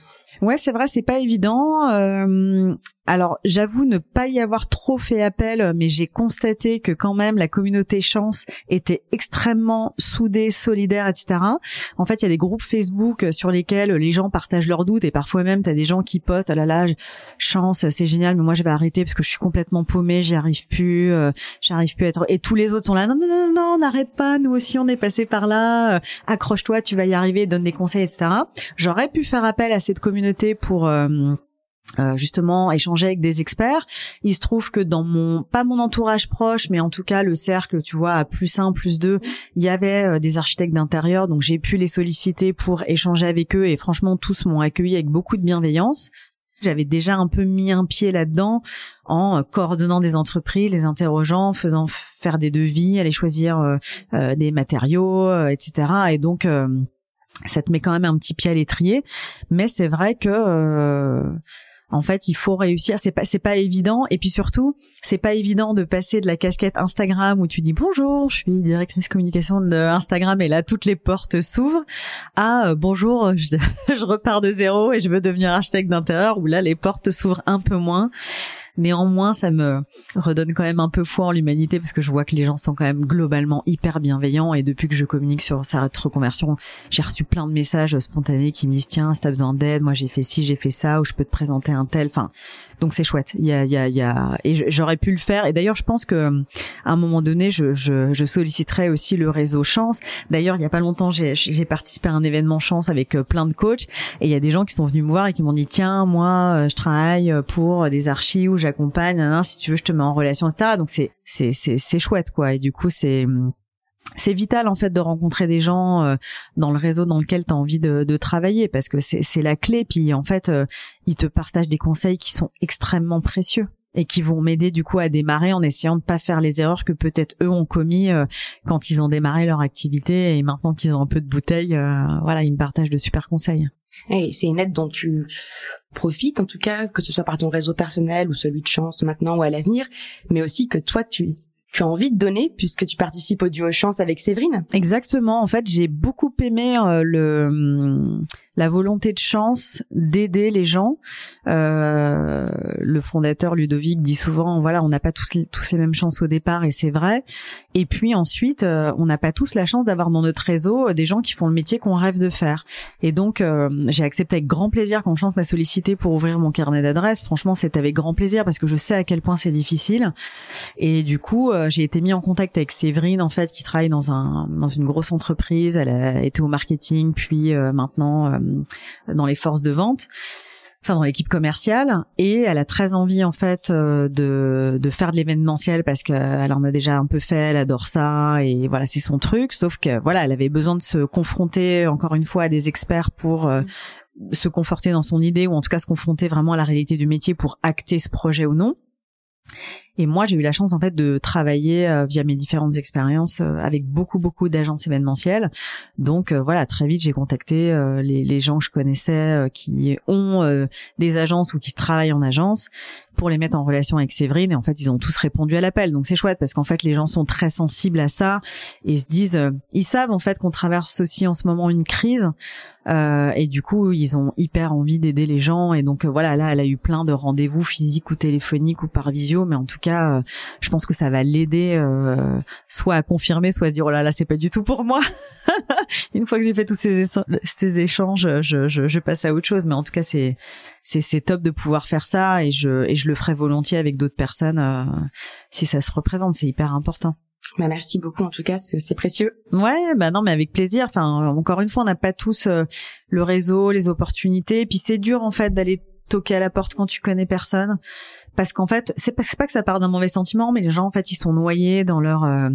Ouais, c'est vrai, c'est pas évident. Euh, alors, j'avoue ne pas y avoir trop fait appel, mais j'ai constaté que quand même la communauté chance était extrêmement soudée, solidaire, etc. En fait, il y a des groupes Facebook sur lesquels les gens partagent leurs doutes et parfois même t'as des gens qui potent, oh là là, chance, c'est génial, mais moi je vais arrêter parce que je suis complètement paumée, j'y arrive plus, euh, j'arrive plus à être. Et tous les autres sont là, non non non non, n'arrête pas, nous aussi on est passé par là, euh, accroche-toi, tu vas y arriver, donne des conseils, etc. J'aurais pu faire appel à cette communauté pour euh, euh, justement échanger avec des experts. Il se trouve que dans mon pas mon entourage proche, mais en tout cas le cercle, tu vois, à plus un, plus deux, il y avait euh, des architectes d'intérieur, donc j'ai pu les solliciter pour échanger avec eux et franchement tous m'ont accueilli avec beaucoup de bienveillance. J'avais déjà un peu mis un pied là-dedans en coordonnant des entreprises, les interrogeant, faisant faire des devis, aller choisir euh, des matériaux, etc. Et donc ça te met quand même un petit pied à l'étrier, mais c'est vrai que en fait, il faut réussir. C'est pas, c'est pas évident. Et puis surtout, c'est pas évident de passer de la casquette Instagram où tu dis bonjour, je suis directrice communication de Instagram et là toutes les portes s'ouvrent, à euh, bonjour, je, je, repars de zéro et je veux devenir architecte d'intérieur où là les portes s'ouvrent un peu moins. Néanmoins, ça me redonne quand même un peu foi en l'humanité parce que je vois que les gens sont quand même globalement hyper bienveillants et depuis que je communique sur sa reconversion, j'ai reçu plein de messages spontanés qui me disent tiens, si t'as besoin d'aide, moi j'ai fait ci, j'ai fait ça, ou je peux te présenter un tel. Enfin, donc c'est chouette. Il y a, il y a, il y a, et j'aurais pu le faire. Et d'ailleurs, je pense que à un moment donné, je, je, je solliciterai aussi le réseau Chance. D'ailleurs, il y a pas longtemps, j'ai, participé à un événement Chance avec euh, plein de coachs, et il y a des gens qui sont venus me voir et qui m'ont dit tiens, moi, euh, je travaille pour des archives où j'accompagne. Si tu veux, je te mets en relation, etc. Donc c'est, c'est, c'est chouette, quoi. Et du coup, c'est c'est vital en fait de rencontrer des gens euh, dans le réseau dans lequel tu as envie de, de, travailler parce que c'est la clé puis en fait euh, ils te partagent des conseils qui sont extrêmement précieux et qui vont m'aider du coup à démarrer en essayant de pas faire les erreurs que peut-être eux ont commis euh, quand ils ont démarré leur activité et maintenant qu'ils ont un peu de bouteille voilà ils me partagent de super conseils. Et c'est une aide dont tu profites en tout cas que ce soit par ton réseau personnel ou celui de chance maintenant ou à l'avenir mais aussi que toi tu tu as envie de donner puisque tu participes au duo chance avec Séverine? Exactement. En fait, j'ai beaucoup aimé euh, le la volonté de chance d'aider les gens. Euh, le fondateur Ludovic dit souvent, voilà, on n'a pas tous, les mêmes chances au départ et c'est vrai. Et puis ensuite, euh, on n'a pas tous la chance d'avoir dans notre réseau des gens qui font le métier qu'on rêve de faire. Et donc, euh, j'ai accepté avec grand plaisir quand Chance m'a sollicité pour ouvrir mon carnet d'adresses. Franchement, c'était avec grand plaisir parce que je sais à quel point c'est difficile. Et du coup, euh, j'ai été mis en contact avec Séverine, en fait, qui travaille dans un dans une grosse entreprise. Elle a été au marketing, puis maintenant euh, dans les forces de vente enfin dans l'équipe commerciale et elle a très envie en fait euh, de de faire de l'événementiel parce qu'elle en a déjà un peu fait, elle adore ça et voilà c'est son truc. Sauf que voilà elle avait besoin de se confronter encore une fois à des experts pour euh, se conforter dans son idée ou en tout cas se confronter vraiment à la réalité du métier pour acter ce projet ou non. Et moi, j'ai eu la chance en fait de travailler euh, via mes différentes expériences euh, avec beaucoup beaucoup d'agences événementielles. Donc euh, voilà, très vite j'ai contacté les, les, gens que je connaissais qui ont des agences ou qui travaillent en agence pour les mettre en relation avec Séverine. Et en fait, ils ont tous répondu à l'appel. Donc c'est chouette parce qu'en fait, les gens sont très sensibles à ça et se disent, ils savent en fait qu'on traverse aussi en ce moment une crise. Euh, et du coup, ils ont hyper envie d'aider les gens. Et donc voilà, là, elle a eu plein de rendez-vous physiques ou téléphoniques ou par visio, mais en tout cas euh, je pense que ça va l'aider euh, soit à confirmer, soit à se dire oh là là, c'est pas du tout pour moi. Une fois que j'ai fait tous ces, ces échanges, je, je, je, passe à autre chose. Mais en tout cas, c'est top de pouvoir faire ça et je et je le ferai volontiers avec d'autres personnes euh, si ça se représente. C'est hyper important. Bah merci beaucoup en tout cas, c'est précieux. Ouais, bah non, mais avec plaisir. Enfin, encore une fois, on n'a pas tous le réseau, les opportunités, et puis c'est dur en fait d'aller toquer à la porte quand tu connais personne. Parce qu'en fait c'est pas, pas que ça part d'un mauvais sentiment mais les gens en fait ils sont noyés dans leur euh,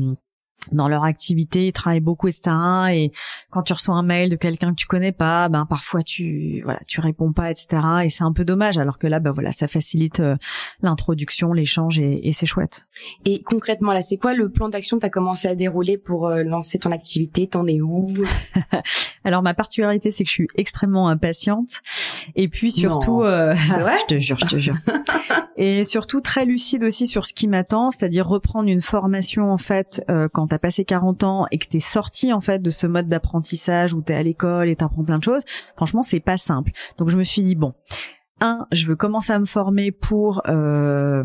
dans leur activité, ils travaillent beaucoup, etc. Et quand tu reçois un mail de quelqu'un que tu connais pas, ben parfois tu voilà, tu réponds pas, etc. Et c'est un peu dommage. Alors que là, ben voilà, ça facilite euh, l'introduction, l'échange et, et c'est chouette. Et concrètement, là, c'est quoi le plan d'action que tu as commencé à dérouler pour euh, lancer ton activité? T'en es où? Alors ma particularité, c'est que je suis extrêmement impatiente et puis surtout, euh, je te jure, je te jure, et surtout très lucide aussi sur ce qui m'attend, c'est-à-dire reprendre une formation en fait euh, t'as passé 40 ans et que t'es sorti en fait de ce mode d'apprentissage où t'es à l'école et t'apprends plein de choses. Franchement, c'est pas simple. Donc je me suis dit bon, un, je veux commencer à me former pour euh,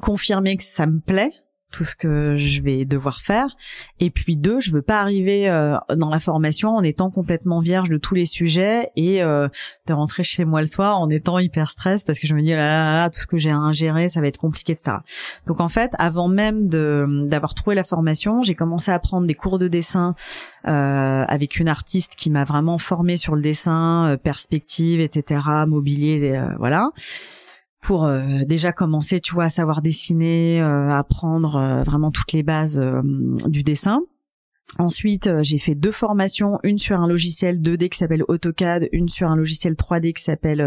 confirmer que ça me plaît tout ce que je vais devoir faire. Et puis deux, je veux pas arriver euh, dans la formation en étant complètement vierge de tous les sujets et euh, de rentrer chez moi le soir en étant hyper stress parce que je me dis oh là là, là tout ce que j'ai à ingérer, ça va être compliqué, etc. Donc en fait, avant même de d'avoir trouvé la formation, j'ai commencé à prendre des cours de dessin euh, avec une artiste qui m'a vraiment formée sur le dessin, perspective, etc., mobilier, voilà pour euh, déjà commencer, tu vois, à savoir dessiner, euh, apprendre euh, vraiment toutes les bases du dessin. Ensuite, j'ai fait deux formations, une sur un logiciel 2D qui s'appelle AutoCAD, une sur un logiciel 3D qui s'appelle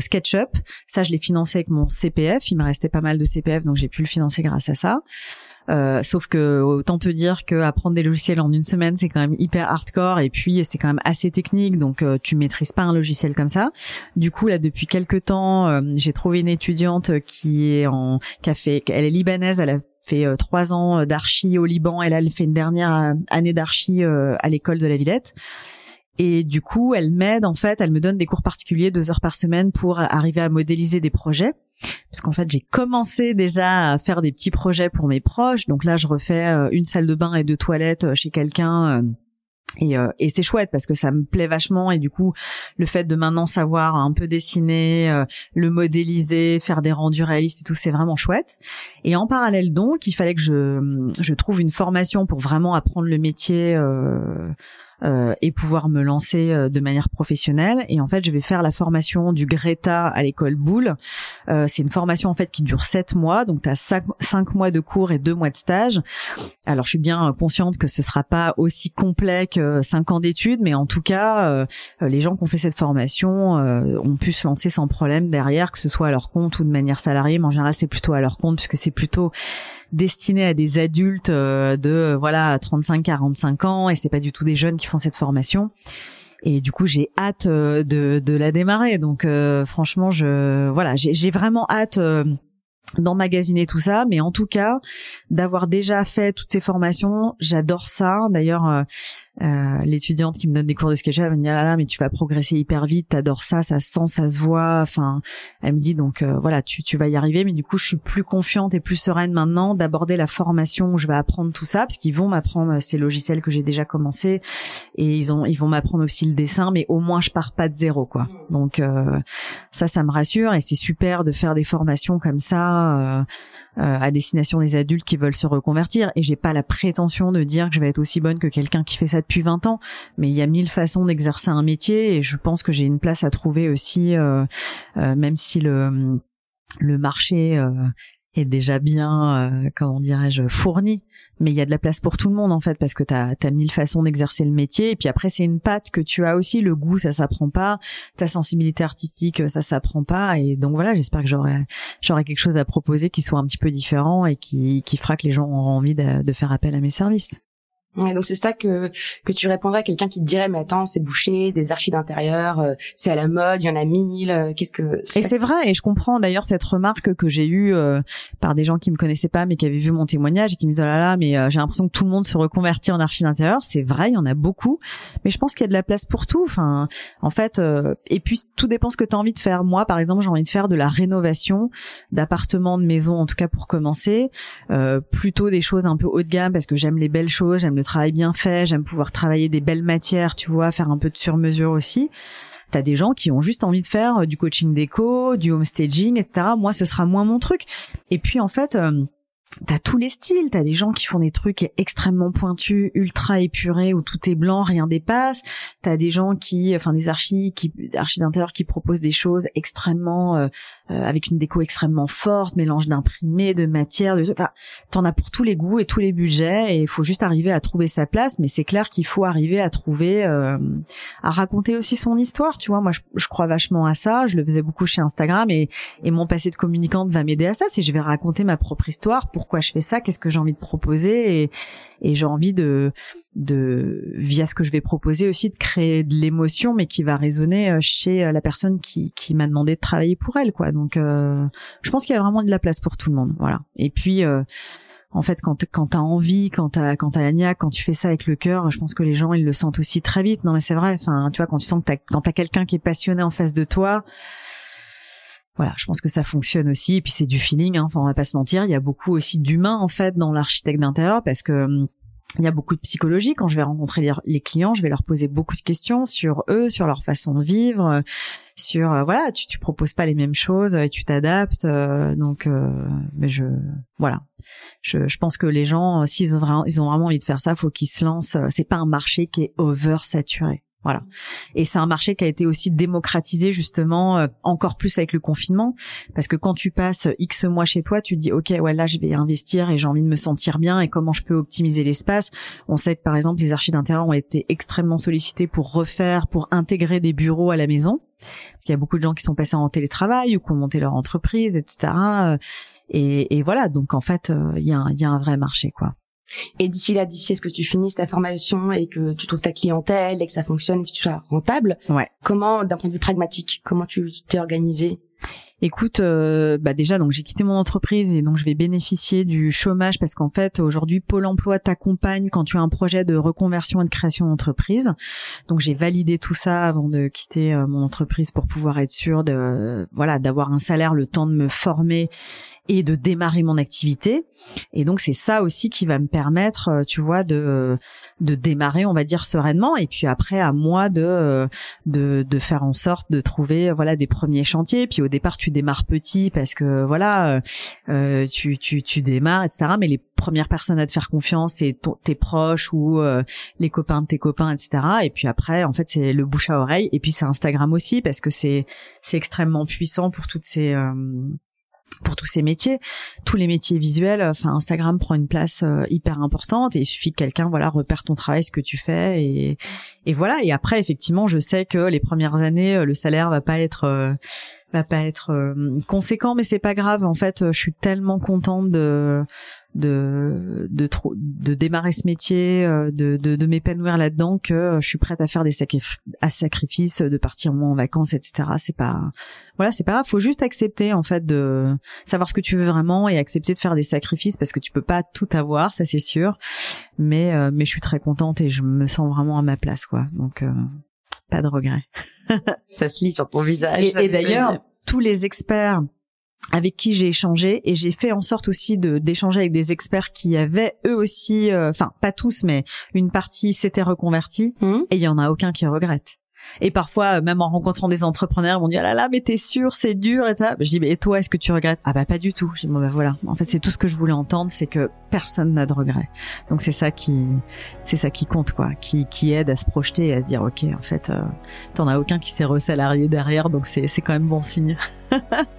SketchUp. Ça, je l'ai financé avec mon CPF. Il me restait pas mal de CPF, donc j'ai pu le financer grâce à ça. Euh, sauf que autant te dire que apprendre des logiciels en une semaine, c'est quand même hyper hardcore et puis c'est quand même assez technique, donc euh, tu maîtrises pas un logiciel comme ça. Du coup là, depuis quelques temps, euh, j'ai trouvé une étudiante qui est en, qui a fait, elle est libanaise, elle a fait trois ans d'archi au Liban elle fait une dernière année d'archi à l'école de la Villette. Et du coup, elle m'aide en fait, elle me donne des cours particuliers deux heures par semaine pour arriver à modéliser des projets. Parce qu'en fait, j'ai commencé déjà à faire des petits projets pour mes proches. Donc là, je refais euh, une salle de bain et deux toilettes euh, chez quelqu'un. Euh, et, et c'est chouette parce que ça me plaît vachement et du coup le fait de maintenant savoir un peu dessiner, le modéliser, faire des rendus réalistes et tout, c'est vraiment chouette. Et en parallèle donc, il fallait que je, je trouve une formation pour vraiment apprendre le métier euh, euh, et pouvoir me lancer euh, de manière professionnelle. Et en fait, je vais faire la formation du Greta à l'école Boulle. Euh, c'est une formation en fait qui dure sept mois, donc tu as cinq, mois de cours et deux mois de stage. Alors, je suis bien consciente que ce sera pas aussi complet que cinq ans d'études, mais en tout cas, les gens qui ont fait cette formation ont pu se lancer sans problème derrière, que ce soit à leur compte ou de manière salariée. Mais en général, c'est plutôt à leur compte puisque c'est plutôt destiné à des adultes euh, de voilà 35 45 ans et c'est pas du tout des jeunes qui font cette formation. Et du coup j'ai hâte euh, de, de la démarrer. Donc euh, franchement je voilà j'ai vraiment hâte d'emmagasiner tout ça, mais en tout cas, d'avoir déjà fait toutes ces formations, j'adore ça. D'ailleurs, euh, l'étudiante qui me donne des cours de sketch, elle me dit ah là là mais tu vas progresser hyper vite, t'adores ça, ça se sent, ça se voit. Enfin, elle me dit donc euh, voilà tu tu vas y arriver, mais du coup je suis plus confiante et plus sereine maintenant d'aborder la formation où je vais apprendre tout ça parce qu'ils vont m'apprendre euh, ces logiciels que j'ai déjà commencé et ils ont ils vont m'apprendre aussi le dessin, mais au moins je pars pas de zéro quoi. Donc ça ça me rassure et c'est super de faire des formations comme ça à destination des adultes qui veulent se reconvertir et j'ai pas la prétention de dire que je vais être aussi bonne que quelqu'un qui fait ça depuis 20 ans, mais il y a mille façons d'exercer un métier et je pense que j'ai une place à trouver aussi, euh, euh, même si le le marché euh, est déjà bien, comment dirais-je, fourni. Mais il y a de la place pour tout le monde en fait parce que t'as as mille façons d'exercer le métier et puis après c'est une patte que tu as aussi. Le goût ça s'apprend pas, ta sensibilité artistique ça s'apprend pas et donc voilà j'espère que j'aurai j'aurai quelque chose à proposer qui soit un petit peu différent et qui qui fera que les gens auront envie de faire appel à mes services. Ouais, donc c'est ça que que tu répondrais à quelqu'un qui te dirait mais attends c'est bouché des archives d'intérieur euh, c'est à la mode il y en a mille euh, qu'est-ce que et c'est vrai et je comprends d'ailleurs cette remarque que j'ai eue euh, par des gens qui me connaissaient pas mais qui avaient vu mon témoignage et qui me disaient oh là là mais j'ai l'impression que tout le monde se reconvertit en archives d'intérieur. C'est vrai il y en a beaucoup. Mais je pense qu'il y a de la place pour tout. Enfin en fait et puis tout dépend ce que tu as envie de faire. Moi par exemple j'ai envie de faire de la rénovation d'appartements de maisons en tout cas pour commencer plutôt des choses un peu haut de gamme parce que j'aime les belles choses j'aime le travail bien fait, j'aime pouvoir travailler des belles matières, tu vois, faire un peu de sur-mesure aussi. T'as des gens qui ont juste envie de faire euh, du coaching déco, du homestaging, etc. Moi, ce sera moins mon truc. Et puis, en fait, euh, T'as tous les styles, t'as des gens qui font des trucs extrêmement pointus, ultra épurés, où tout est blanc, rien dépasse. T'as des gens qui, enfin des archis, qui, archis d'intérieur qui proposent des choses extrêmement, euh, avec une déco extrêmement forte, mélange d'imprimés, de matière, de, enfin, t'en as pour tous les goûts et tous les budgets, et il faut juste arriver à trouver sa place. Mais c'est clair qu'il faut arriver à trouver, euh, à raconter aussi son histoire. Tu vois, moi, je, je, crois vachement à ça. Je le faisais beaucoup chez Instagram, et, et mon passé de communicante va m'aider à ça. C'est je vais raconter ma propre histoire pour pourquoi je fais ça, qu'est-ce que j'ai envie de proposer et, et j'ai envie de, de, via ce que je vais proposer aussi, de créer de l'émotion, mais qui va résonner euh, chez euh, la personne qui, qui m'a demandé de travailler pour elle, quoi. Donc, euh, je pense qu'il y a vraiment de la place pour tout le monde, voilà. Et puis, en fait, quand quand t'as envie, quand t'as quand t'as la quand tu fais ça avec le cœur, je pense que les gens ils le sentent aussi très vite. Non mais c'est vrai. Enfin, tu vois, quand tu sens que t'as, quand t'as quelqu'un qui est passionné en face de toi, voilà, je pense que ça fonctionne aussi. Et puis c'est du feeling, hein, enfin on va pas se mentir. Il y a beaucoup aussi d'humain en fait dans l'architecte d'intérieur parce que hum, il y a beaucoup de psychologie. Quand je vais rencontrer les, clients, je vais leur poser beaucoup de questions sur eux, sur leur façon de vivre, sur euh, voilà, tu, tu proposes pas les mêmes choses, et tu t'adaptes. Euh, donc, euh, mais je voilà, je, je pense que les gens, s'ils ont vraiment, ils ont vraiment envie de faire ça, faut qu'ils se lancent. C'est pas un marché qui est over saturé. Voilà. Et c'est un marché qui a été aussi démocratisé justement euh, encore plus avec le confinement parce que quand tu passes X mois chez toi, tu dis OK, ouais là je vais investir et j'ai envie de me sentir bien et comment je peux optimiser l'espace. On sait que par exemple les archives d'intérieur ont été extrêmement sollicités pour refaire, pour intégrer des bureaux à la maison parce qu'il y a beaucoup de gens qui sont passés en télétravail ou qui ont monté leur entreprise, etc. Et, et voilà, donc en fait, euh, il y, a y a un vrai marché quoi. Et d'ici là, d'ici est-ce que tu finisses ta formation et que tu trouves ta clientèle et que ça fonctionne et que tu sois rentable, ouais. comment, d'un point de vue pragmatique, comment tu t'es organisé? Écoute, euh, bah déjà donc j'ai quitté mon entreprise et donc je vais bénéficier du chômage parce qu'en fait aujourd'hui Pôle Emploi t'accompagne quand tu as un projet de reconversion et de création d'entreprise. Donc j'ai validé tout ça avant de quitter euh, mon entreprise pour pouvoir être sûr de voilà d'avoir un salaire, le temps de me former et de démarrer mon activité. Et donc c'est ça aussi qui va me permettre, euh, tu vois, de de démarrer, on va dire sereinement. Et puis après à moi de euh, de de faire en sorte de trouver voilà des premiers chantiers. Puis au départ tu démarres petit parce que voilà euh, tu tu tu démarres etc. Mais les premières personnes à te faire confiance c'est tes proches ou les copains de tes copains etc. Et puis après en fait c'est le bouche à oreille. Et puis c'est Instagram aussi parce que c'est c'est extrêmement puissant pour toutes ces pour tous ces métiers, tous les métiers visuels, enfin Instagram prend une place euh, hyper importante et il suffit que quelqu'un voilà repère ton travail, ce que tu fais et et voilà. Et après effectivement je sais que les premières années euh, le salaire va pas être euh, va pas être conséquent mais c'est pas grave. En fait je suis tellement contente de de de trop de démarrer ce métier euh, de de, de m'épanouir là-dedans que euh, je suis prête à faire des sacrifices de partir moi en vacances etc c'est pas voilà c'est pas grave. Faut juste accepter en fait de savoir ce que tu veux vraiment et accepter de faire des sacrifices parce que tu peux pas tout avoir ça c'est sûr. Mais euh, mais je suis très contente et je me sens vraiment à ma place quoi. Donc pas de regret. Ça se lit sur ton visage et d'ailleurs tous les experts avec qui j'ai échangé et j'ai fait en sorte aussi de d'échanger avec des experts qui avaient eux aussi euh, enfin pas tous mais une partie s'était reconvertie mmh. et il y en a aucun qui regrette et parfois, euh, même en rencontrant des entrepreneurs, ils m'ont dit, ah là là, mais t'es sûr, c'est dur et ça? Je dis, mais et toi, est-ce que tu regrettes? Ah bah, pas du tout. Je dis, bon bah voilà. En fait, c'est tout ce que je voulais entendre, c'est que personne n'a de regrets. Donc c'est ça qui, c'est ça qui compte, quoi. Qui, qui aide à se projeter et à se dire, ok, en fait, euh, t'en as aucun qui s'est resalarié derrière, donc c'est, c'est quand même bon signe.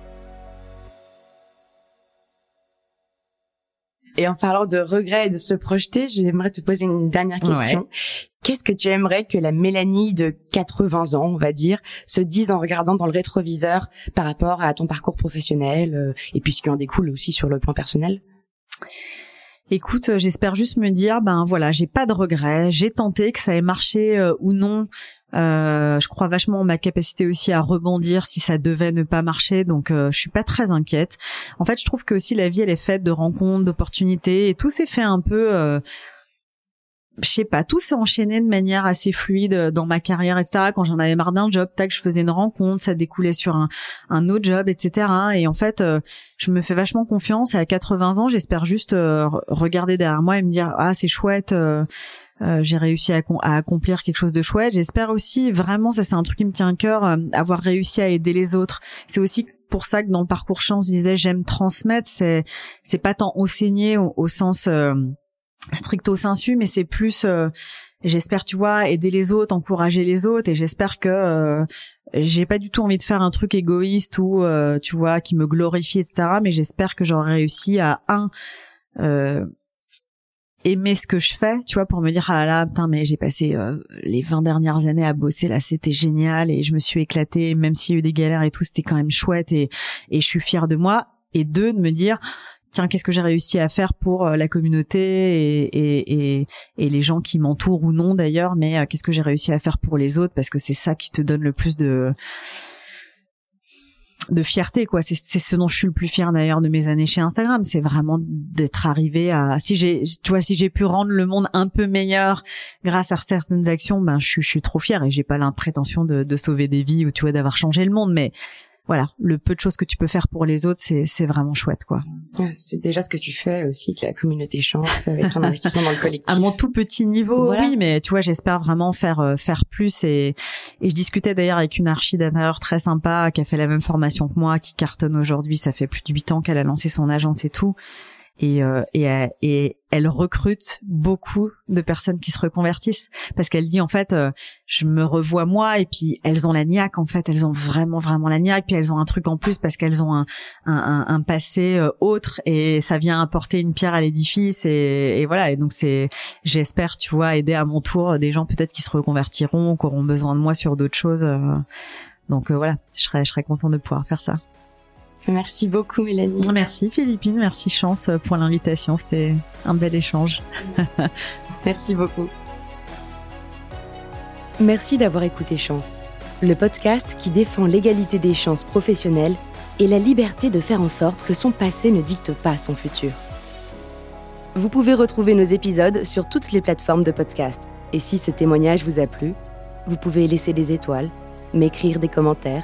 Et en parlant de regrets et de se projeter, j'aimerais te poser une dernière question. Qu'est-ce que tu aimerais que la Mélanie de 80 ans, on va dire, se dise en regardant dans le rétroviseur par rapport à ton parcours professionnel euh, et puis ce qui en découle aussi sur le plan personnel? Écoute, euh, j'espère juste me dire, ben voilà, j'ai pas de regrets, j'ai tenté que ça ait marché euh, ou non. Euh, je crois vachement en ma capacité aussi à rebondir si ça devait ne pas marcher, donc euh, je suis pas très inquiète. En fait, je trouve que aussi la vie elle est faite de rencontres, d'opportunités, et tout s'est fait un peu je sais pas, tout s'est enchaîné de manière assez fluide euh, dans ma carrière, etc. Quand j'en avais marre d'un job, tac, je faisais une rencontre, ça découlait sur un, un autre job, etc. Et en fait, euh, je me fais vachement confiance. Et à 80 ans, j'espère juste euh, regarder derrière moi et me dire ah c'est chouette. j'ai réussi à, à, accomplir quelque chose de chouette. J'espère aussi vraiment, ça c'est un truc qui me tient à cœur, avoir réussi à aider les autres. C'est aussi pour ça que dans le parcours chance, je disais j'aime transmettre. C'est c'est pas tant enseigner au, au sens stricto sensu, mais c'est plus, euh, j'espère, tu vois, aider les autres, encourager les autres, et j'espère que euh, j'ai pas du tout envie de faire un truc égoïste ou, euh, tu vois, qui me glorifie, etc. Mais j'espère que j'aurai réussi à un aimer ce que je fais, tu vois, pour me dire ah là là, putain, mais j'ai passé les 20 dernières années à bosser là, c'était génial et je me suis éclatée, même s'il y a eu des galères et tout, c'était quand même chouette et et je suis fière de moi. Et deux, de me dire tiens, qu'est-ce que j'ai réussi à faire pour euh, la communauté et, et, et, les gens qui m'entourent ou non d'ailleurs, mais euh, qu'est-ce que j'ai réussi à faire pour les autres? Parce que c'est ça qui te donne le plus de de fierté quoi. C'est ce dont je suis le plus fier d'ailleurs de mes années chez Instagram. C'est vraiment d'être arrivé à si j'ai tu vois si j'ai pu rendre le monde un peu meilleur grâce à certaines actions ben je suis je suis trop fière et j'ai pas l'imprétention de, de sauver des vies ou tu vois d'avoir changé le monde. Mais voilà, le peu de choses que tu peux faire pour les autres, c'est c'est vraiment chouette quoi. C'est déjà ce que tu fais aussi que la communauté chance avec ton investissement dans le collectif. À mon tout petit niveau, oui, mais tu vois, j'espère vraiment faire euh, faire plus et et je discutais d'ailleurs avec une archi d'intérieur très sympa qui a fait la même formation que moi, qui cartonne aujourd'hui, ça fait plus de huit ans qu'elle a lancé son agence et tout et, euh, et, euh, et, elle recrute beaucoup de personnes qui se reconvertissent. Parce qu'elle dit en fait euh, je me revois moi et puis elles ont la niaque en fait. Elles ont vraiment vraiment la niaque puis elles ont un truc en plus parce qu'elles ont un, un, un, passé autre et ça vient apporter une pierre à l'édifice et, et, voilà. Et donc c'est j'espère tu vois aider à mon tour des gens peut-être qui se reconvertiront qui auront besoin de moi sur d'autres choses donc voilà. Je serais je serais content de pouvoir faire ça Merci beaucoup Mélanie. Merci Philippine, merci Chance euh, pour l'invitation, c'était un bel échange. merci beaucoup. Merci d'avoir écouté Chance, le podcast qui défend l'égalité des chances professionnelles et la liberté de faire en sorte que son passé ne dicte pas son futur. Vous pouvez retrouver nos épisodes sur toutes les plateformes de podcast. Et si ce témoignage vous a plu, vous pouvez laisser des étoiles, m'écrire des commentaires